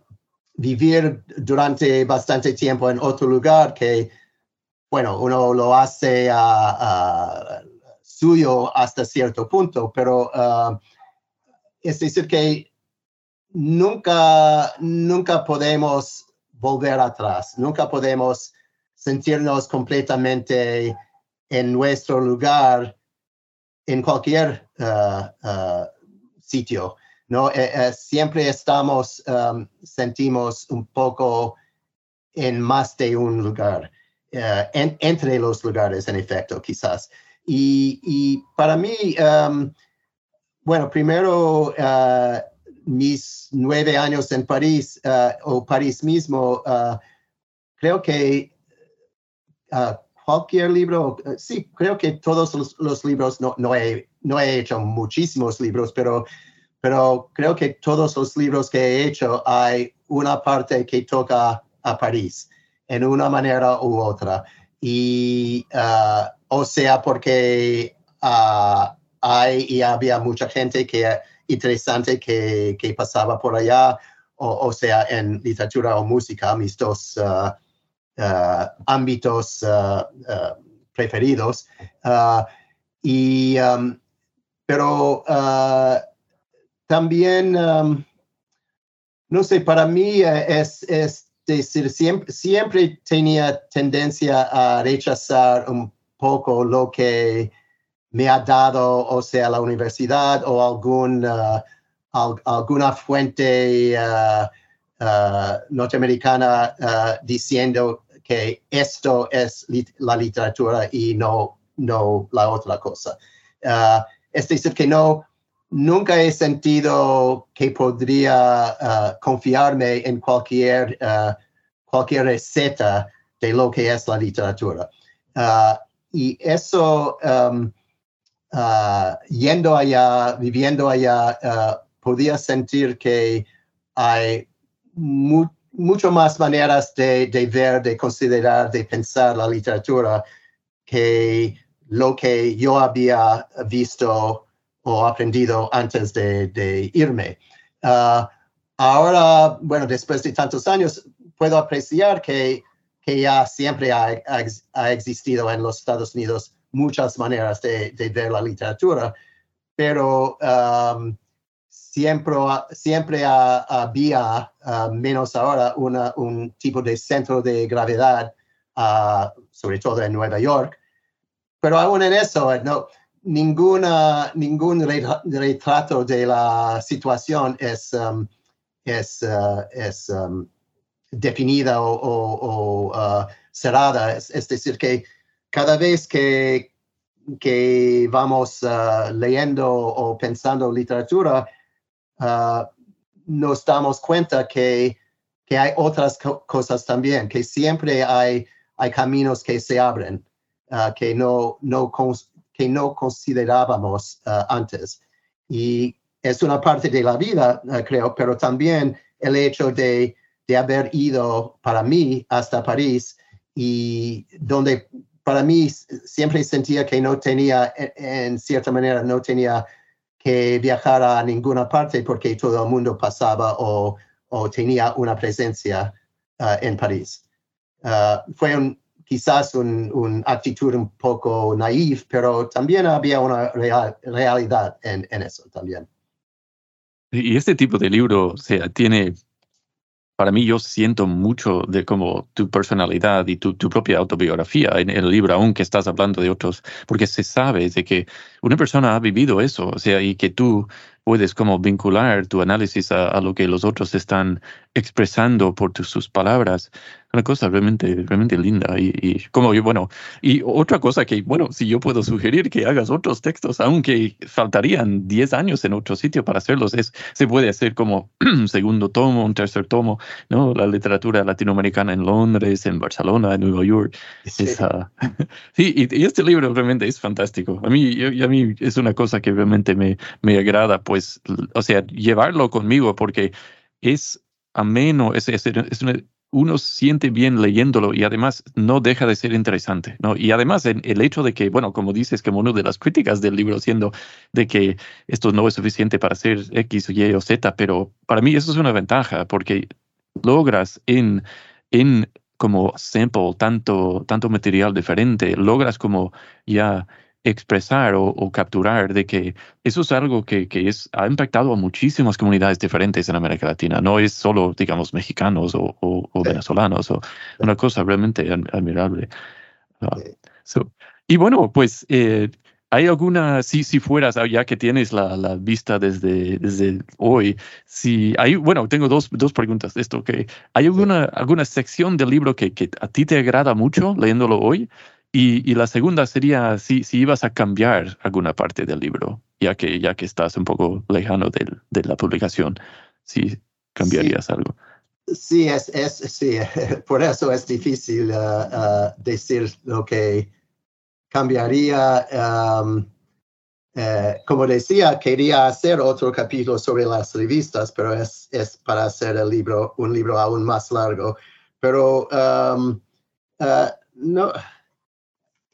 S3: vivir durante bastante tiempo en otro lugar que, bueno, uno lo hace uh, suyo hasta cierto punto, pero es decir que nunca, nunca podemos volver atrás, nunca podemos sentirnos completamente en nuestro lugar en cualquier uh, sitio. ¿no? Eh, eh, siempre estamos, um, sentimos un poco en más de un lugar, uh, entre los lugares, en efecto, quizás. Y, para mí, um, bueno, primero, mis nueve años en París, o París mismo, creo que cualquier libro, eh, sí, creo que todos los, libros, no, no, he, no he hecho muchísimos libros, pero, pero creo que todos los libros que he hecho hay una parte que toca a París en una manera u otra. Y, ah, o sea, porque uh, hay y había mucha gente que interesante que, que pasaba por allá, o, o, sea, en literatura o música, mis dos uh, Uh, ámbitos preferidos. y, um, pero también, um, no sé, para mí es, es decir, siempre, siempre tenía tendencia a rechazar un poco lo que me ha dado, o sea, la universidad o algún, alguna fuente Uh, norteamericana uh, diciendo que esto es la literatura y no, no la otra cosa. Uh, es decir, que no, nunca he sentido que podría confiarme en cualquier, cualquier receta de lo que es la literatura. Y eso, um, yendo allá, viviendo allá, podía sentir que hay mucho más maneras de, ver, de considerar, de pensar la literatura que lo que yo había visto o aprendido antes de, irme. Ah, ahora, bueno, después de tantos años, puedo apreciar que, que ya siempre ha, existido en los Estados Unidos muchas maneras de, ver la literatura, pero um, siempre, siempre había, menos ahora, un tipo de centro de gravedad, ah, sobre todo en Nueva York. Pero aún en eso, no, ninguna, ningún retrato de la situación es, um, es, uh, es um, definida o, uh, cerrada. Es, decir, que cada vez que, que vamos uh, leyendo o pensando literatura, uh, nos damos cuenta que, que hay otras cosas también, que siempre hay, hay caminos que se abren, que, no, no que no considerábamos antes. Y es una parte de la vida, creo, pero también el hecho de, de haber ido para mí hasta París y donde para mí siempre sentía que no tenía, en cierta manera, no tenía que viajar a ninguna parte porque todo el mundo pasaba o, o tenía una presencia en París. fue un, quizás una un actitud un poco naif, pero también había una realidad en, en, eso también.
S2: Y este tipo de libro, o sea, tiene para mí yo siento mucho de como tu personalidad y tu, propia autobiografía en el libro, aunque estás hablando de otros, porque se sabe de que una persona ha vivido eso, o sea, y que tú puedes como vincular tu análisis a, lo que los otros están expresando por sus palabras. Una cosa realmente, realmente linda. Y, como yo, bueno, y otra cosa que, bueno, si yo puedo sugerir que hagas otros textos, aunque faltarían 10 años en otro sitio para hacerlos, es, se puede hacer como un segundo tomo, un tercer tomo, ¿no? La literatura latinoamericana en Londres, en Barcelona, en Nueva York. Sí, sí y, este libro realmente es fantástico. A mí, a mí es una cosa que realmente me, me agrada pues, o sea, llevarlo conmigo porque es ameno, es, es, es uno siente bien leyéndolo y además no deja de ser interesante, ¿no? Y además el hecho de que, bueno, como dices, como una de las críticas del libro siendo de que esto no es suficiente para hacer X, Y o Z, pero para mí eso es una ventaja porque logras en, en como sample tanto, tanto material diferente, logras como ya expresar o, capturar de que eso es algo que, que, es, ha impactado a muchísimas comunidades diferentes en América Latina. No es solo, digamos, mexicanos o, o, venezolanos, o una cosa realmente admirable. Ah, y bueno, pues, eh, ¿hay alguna, si, si fueras, ah, ya que tienes la, la, vista desde, desde hoy, si hay, bueno, tengo dos, dos preguntas de esto, que ¿hay alguna, alguna sección del libro que, que a ti te agrada mucho leyéndolo hoy? Y, la segunda sería si, si ibas a cambiar alguna parte del libro, ya que, ya que estás un poco lejano de, de la publicación, si cambiarías algo.
S3: Sí, es, es, sí, por eso es difícil uh, uh, decir lo que cambiaría. Um, uh, como decía, quería hacer otro capítulo sobre las revistas, pero es, es para hacer el libro, un libro aún más largo. Pero um, no,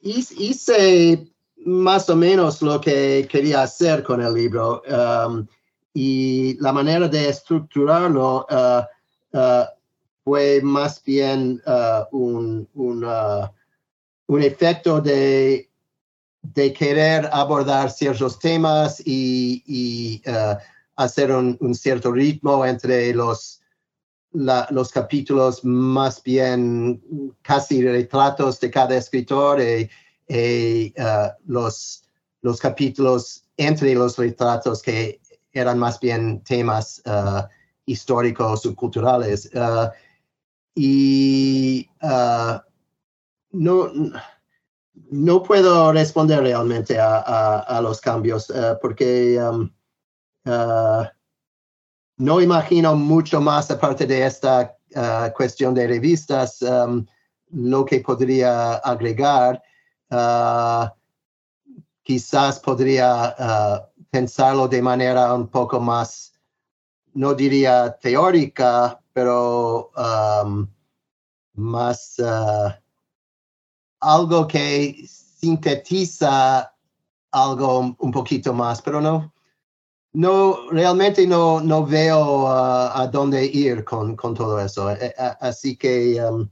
S3: hice más o menos lo que quería hacer con el libro um, y la manera de estructurarlo uh, uh, fue más bien uh, un, un, efecto de, de, querer abordar ciertos temas y, hacer un, cierto ritmo entre los, los capítulos más bien casi retratos de cada escritor y, uh, los, los capítulos entre los retratos que eran más bien temas uh, históricos o culturales. Uh, y no, no puedo responder realmente a, a, los cambios porque um, no imagino mucho más aparte de esta uh, cuestión de revistas, um, lo que podría agregar. Uh, quizás podría uh, pensarlo de manera un poco más, no diría teórica, pero um, más algo que sintetiza algo un poquito más, pero no, no, realmente no, no veo uh, a dónde ir con, con todo eso. Eh, eh, así que um,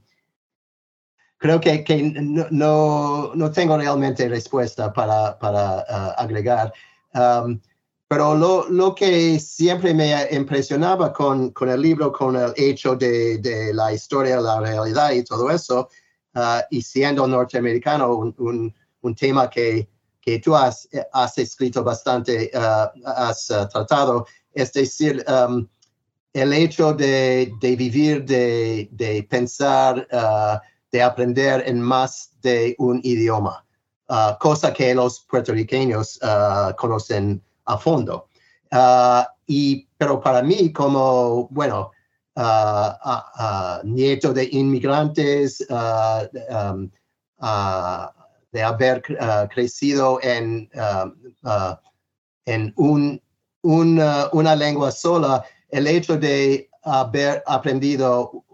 S3: creo que, que no, no, tengo realmente respuesta para, para uh, agregar. Um, pero lo, lo, que siempre me impresionaba con, con, el libro, con el hecho de, de, la historia, la realidad y todo eso, uh, y siendo norteamericano, un, un tema que que tú has, eh, has escrito bastante, uh, has uh, tratado, es decir, um, el hecho de, de vivir, de, de pensar, uh, de aprender en más de un idioma, cosa que los puertorriqueños conocen a fondo. y, pero para mí, como, bueno, nieto de inmigrantes, um, de haber uh, crecido en, uh, uh, en un, un, una lengua sola, el hecho de haber aprendido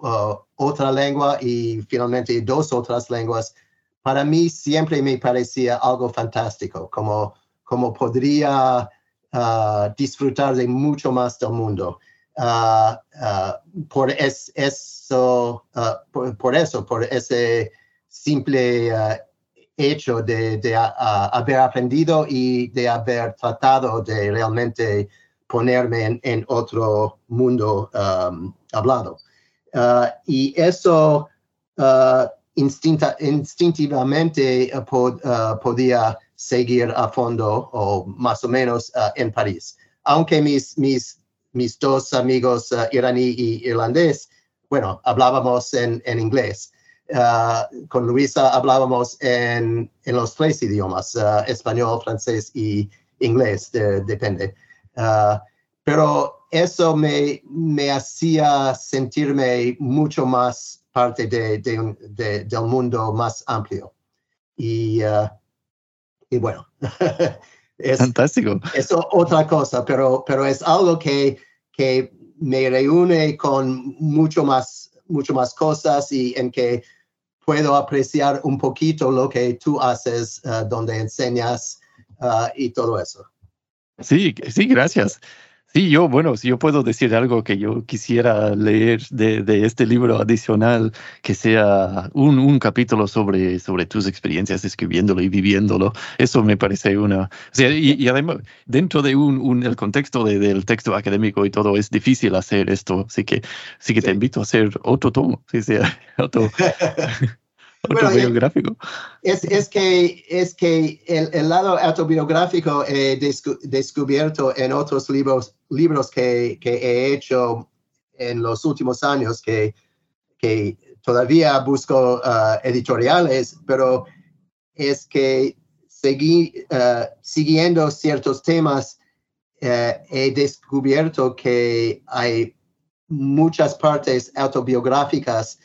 S3: otra lengua y finalmente dos otras lenguas, para mí siempre me parecía algo fantástico, como, como podría disfrutar de mucho más del mundo. ah, ah, por es, eso, por, por, eso, por ese simple hecho de, de haber aprendido y de haber tratado de realmente ponerme en, otro mundo um, hablado. Uh, y eso uh, instintivamente uh, podía seguir a fondo o más o menos en París. Aunque mis, mis, mis dos amigos iraní y irlandés, bueno, hablábamos en, en inglés. Uh, con Luisa hablábamos en, en los tres idiomas, uh, español, francés y inglés, depende. Uh, pero eso me, me hacía sentirme mucho más parte de, de, del mundo más amplio. Y, y bueno,
S2: es, Fantástico.
S3: Es otra cosa, pero, pero es algo que, que me reúne con mucho más, mucho más cosas y en que puedo apreciar un poquito lo que tú haces, uh, donde enseñas uh, y todo eso.
S2: Sí, sí, gracias. Sí, yo, bueno, si yo puedo decir algo que yo quisiera leer de, de este libro adicional, que sea un, un, capítulo sobre, sobre tus experiencias escribiéndolo y viviéndolo, eso me parece una... O sea, y, y además, dentro de un, un el contexto de, del texto académico y todo, es difícil hacer esto, así que sí que te invito a hacer otro tomo, sí, sea, otro... autobiográfico.
S3: Es, es, que, es que el, el lado autobiográfico he descubierto en otros libros, libros que, que, he hecho en los últimos años, que, que todavía busco uh, editoriales, pero es que seguí, uh, siguiendo ciertos temas, uh, he descubierto que hay muchas partes autobiográficas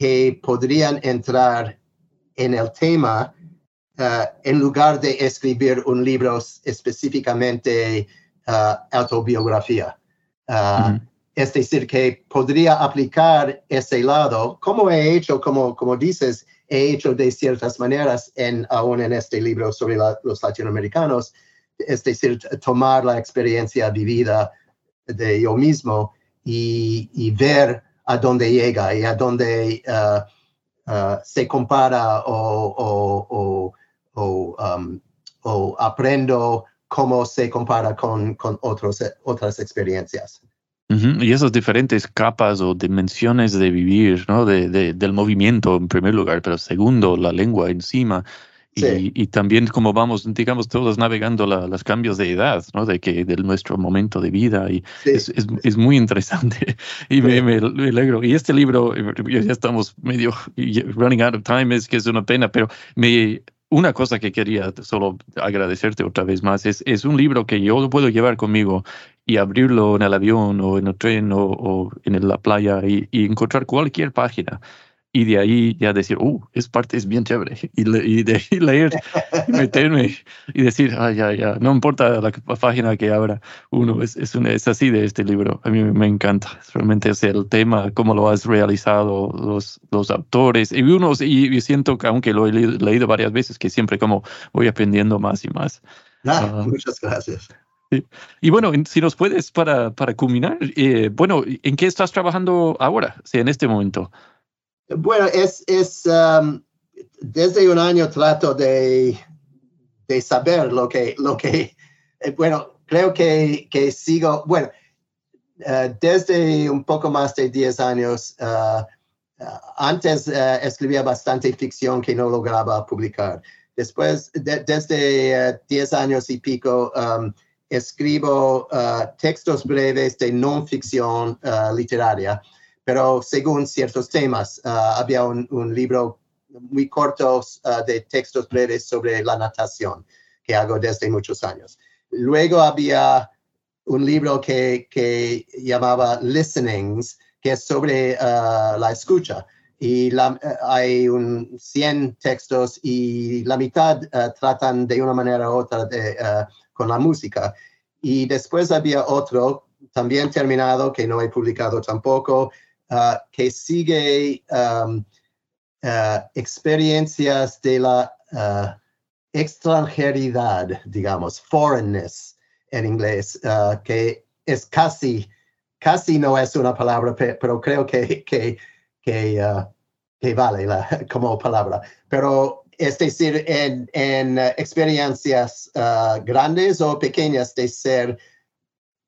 S3: que podrían entrar en el tema uh, en lugar de escribir un libro específicamente uh, autobiografía. Uh, es decir, que podría aplicar ese lado, como he hecho, como, como dices, he hecho de ciertas maneras en, aún en este libro sobre los latinoamericanos, es decir, tomar la experiencia vivida de yo mismo y, y ver a dónde llega y a dónde uh, uh, se compara o, um, o, aprendo cómo se compara con, con otros, otras experiencias.
S2: Y esas diferentes capas o dimensiones de vivir, ¿no? De, de, del movimiento en primer lugar, pero segundo, la lengua encima, y, también como vamos, digamos, todos navegando los cambios de edad, ¿no? De que de nuestro momento de vida y es, es, es, muy interesante y me, me, alegro. Y este libro, ya estamos medio running out of time, es que es una pena, pero me, una cosa que quería solo agradecerte otra vez más es, es un libro que yo lo puedo llevar conmigo y abrirlo en el avión o en el tren o, o en la playa y, y encontrar cualquier página y de ahí ya decir, uh, es parte, es bien chévere, y, y de ahí leer, y meterme y decir, ah, ya, ya, no importa la, página que abra uno, es, es, es, así de este libro, a mí me encanta, realmente es el tema, cómo lo has realizado, los, los autores, y uno, y, siento que aunque lo he leído, varias veces, que siempre como voy aprendiendo más y más.
S3: Ah, muchas gracias.
S2: Y bueno, si nos puedes para, para culminar, eh, bueno, ¿en qué estás trabajando ahora, sí, en este momento?
S3: Bueno, es, es um, desde un año trato de, de saber lo que, lo que, eh, bueno, creo que, que sigo, bueno, uh, desde un poco más de 10 años, uh, antes escribía bastante ficción que no lograba publicar. Después, de, desde 10 años y pico, um, escribo textos breves de no ficción literaria pero según ciertos temas. Ah, había un, libro muy corto ah, de textos breves sobre la natación que hago desde muchos años. Luego había un libro que, que llamaba Listenings, que es sobre ah, la escucha. Y hay un 100 textos y la mitad tratan de una manera u otra de, con la música. Y después había otro, también terminado, que no he publicado tampoco, Uh, que sigue um, uh, experiencias de la uh, extranjeridad, digamos, foreignness en inglés, que es casi casi no es una palabra, pero creo que, que, que, vale como palabra. Pero es decir, en, en experiencias grandes o pequeñas de ser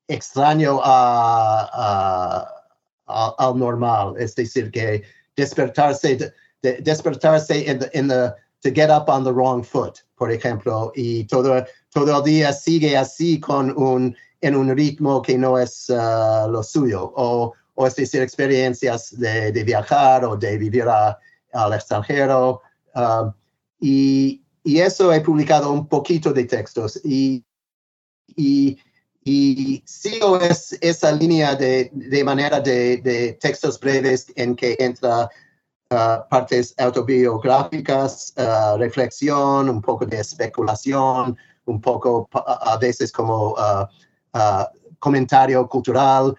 S3: extraño a, a, al normal, es decir, que despertarse, de, despertarse en in the, to get up on the wrong foot, por ejemplo, y todo, todo el día sigue así con un, en un ritmo que no es uh, lo suyo, o, o, es decir, experiencias de, de viajar o de vivir a, al extranjero. Uh, y, y, eso he publicado un poquito de textos. Y, y y sigo es, esa línea de, de manera de, de, textos breves en que entra uh, partes autobiográficas, uh, reflexión, un poco de especulación, un poco a veces como uh, comentario cultural.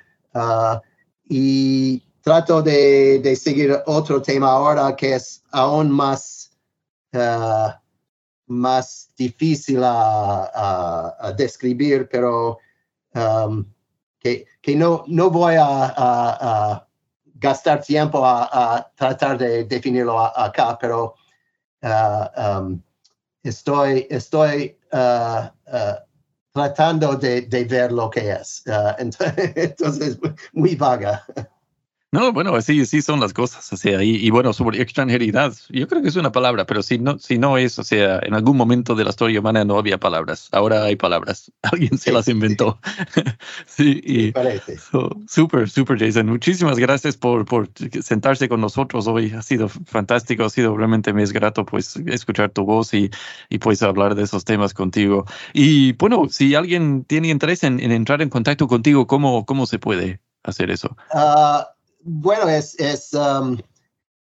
S3: y trato de, de, seguir otro tema ahora que es aún más más difícil a, describir, pero um, que, que, no, no voy a, gastar tiempo a, tratar de definirlo acá, pero uh, um, estoy, estoy uh, uh, tratando de, de, ver lo que es. entonces, muy vaga.
S2: No, bueno, sí, sí son las cosas, o sea, y, bueno, sobre extranjeridad, yo creo que es una palabra, pero si no, si no es, o sea, en algún momento de la historia humana no había palabras, ahora hay palabras, alguien se las inventó. sí, y súper, súper, Jason, muchísimas gracias por, por sentarse con nosotros hoy, ha sido fantástico, ha sido realmente me es grato pues escuchar tu voz y, y pues hablar de esos temas contigo. Y bueno, si alguien tiene interés en, entrar en contacto contigo, ¿cómo, cómo se puede hacer eso?
S3: Uh, bueno, es, es um,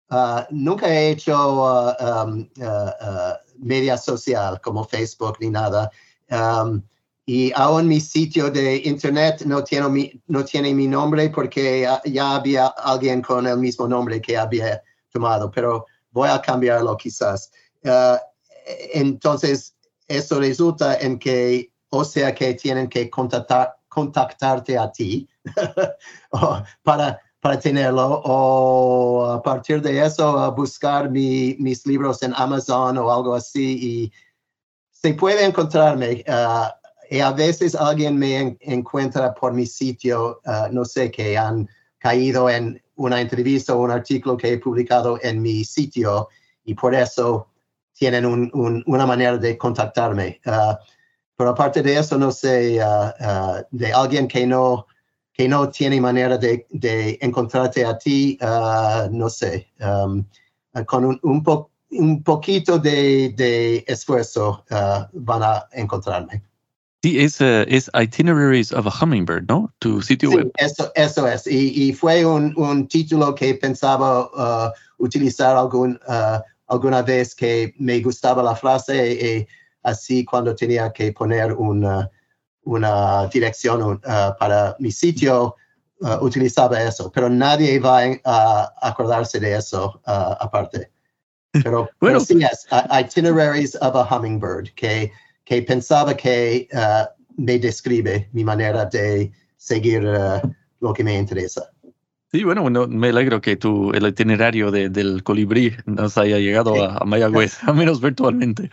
S3: uh, nunca he hecho uh, um, uh, media social como Facebook ni nada. Um, y aún mi sitio de internet no tiene mi, no tiene mi nombre porque ya había alguien con el mismo nombre que había tomado, pero voy a cambiarlo quizás. entonces, eso resulta en que, o sea que tienen que contactar, contactarte a ti para para tenerlo o a partir de eso buscar mi, mis libros en Amazon o algo así y se puede encontrarme. Uh, y a veces alguien me encuentra por mi sitio, uh, no sé, que han caído en una entrevista o un artículo que he publicado en mi sitio y por eso tienen un, un, una manera de contactarme. Uh, pero aparte de eso, no sé, de alguien que no que no tiene manera de, de encontrarte a ti, uh, no sé, um, con un, un, po, un, poquito de, de esfuerzo uh, van a encontrarme.
S2: Sí, es, uh, es Itineraries of a Hummingbird, ¿no? Tu sitio
S3: sí,
S2: web.
S3: Eso, eso es. Y, y fue un, un, título que pensaba uh, utilizar algún, uh, alguna vez que me gustaba la frase y así cuando tenía que poner un, una dirección uh, para mi sitio, uh, utilizaba eso, pero nadie va a acordarse de eso uh, aparte. Pero, bueno, sí es Itineraries of a Hummingbird, que, que pensaba que me describe mi manera de seguir lo que me interesa.
S2: Sí, bueno, me alegro que tu, el itinerario de, del colibrí nos haya llegado a, a Mayagüez, al menos virtualmente.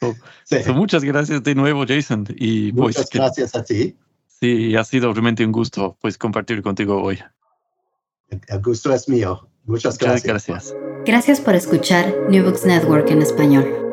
S2: So, muchas gracias de nuevo, Jason. Y
S3: pues muchas gracias a ti.
S2: Sí, ha sido realmente un gusto pues compartir contigo hoy.
S3: El gusto es mío. Muchas gracias.
S2: Muchas gracias.
S1: Gracias por escuchar New Books Network en español.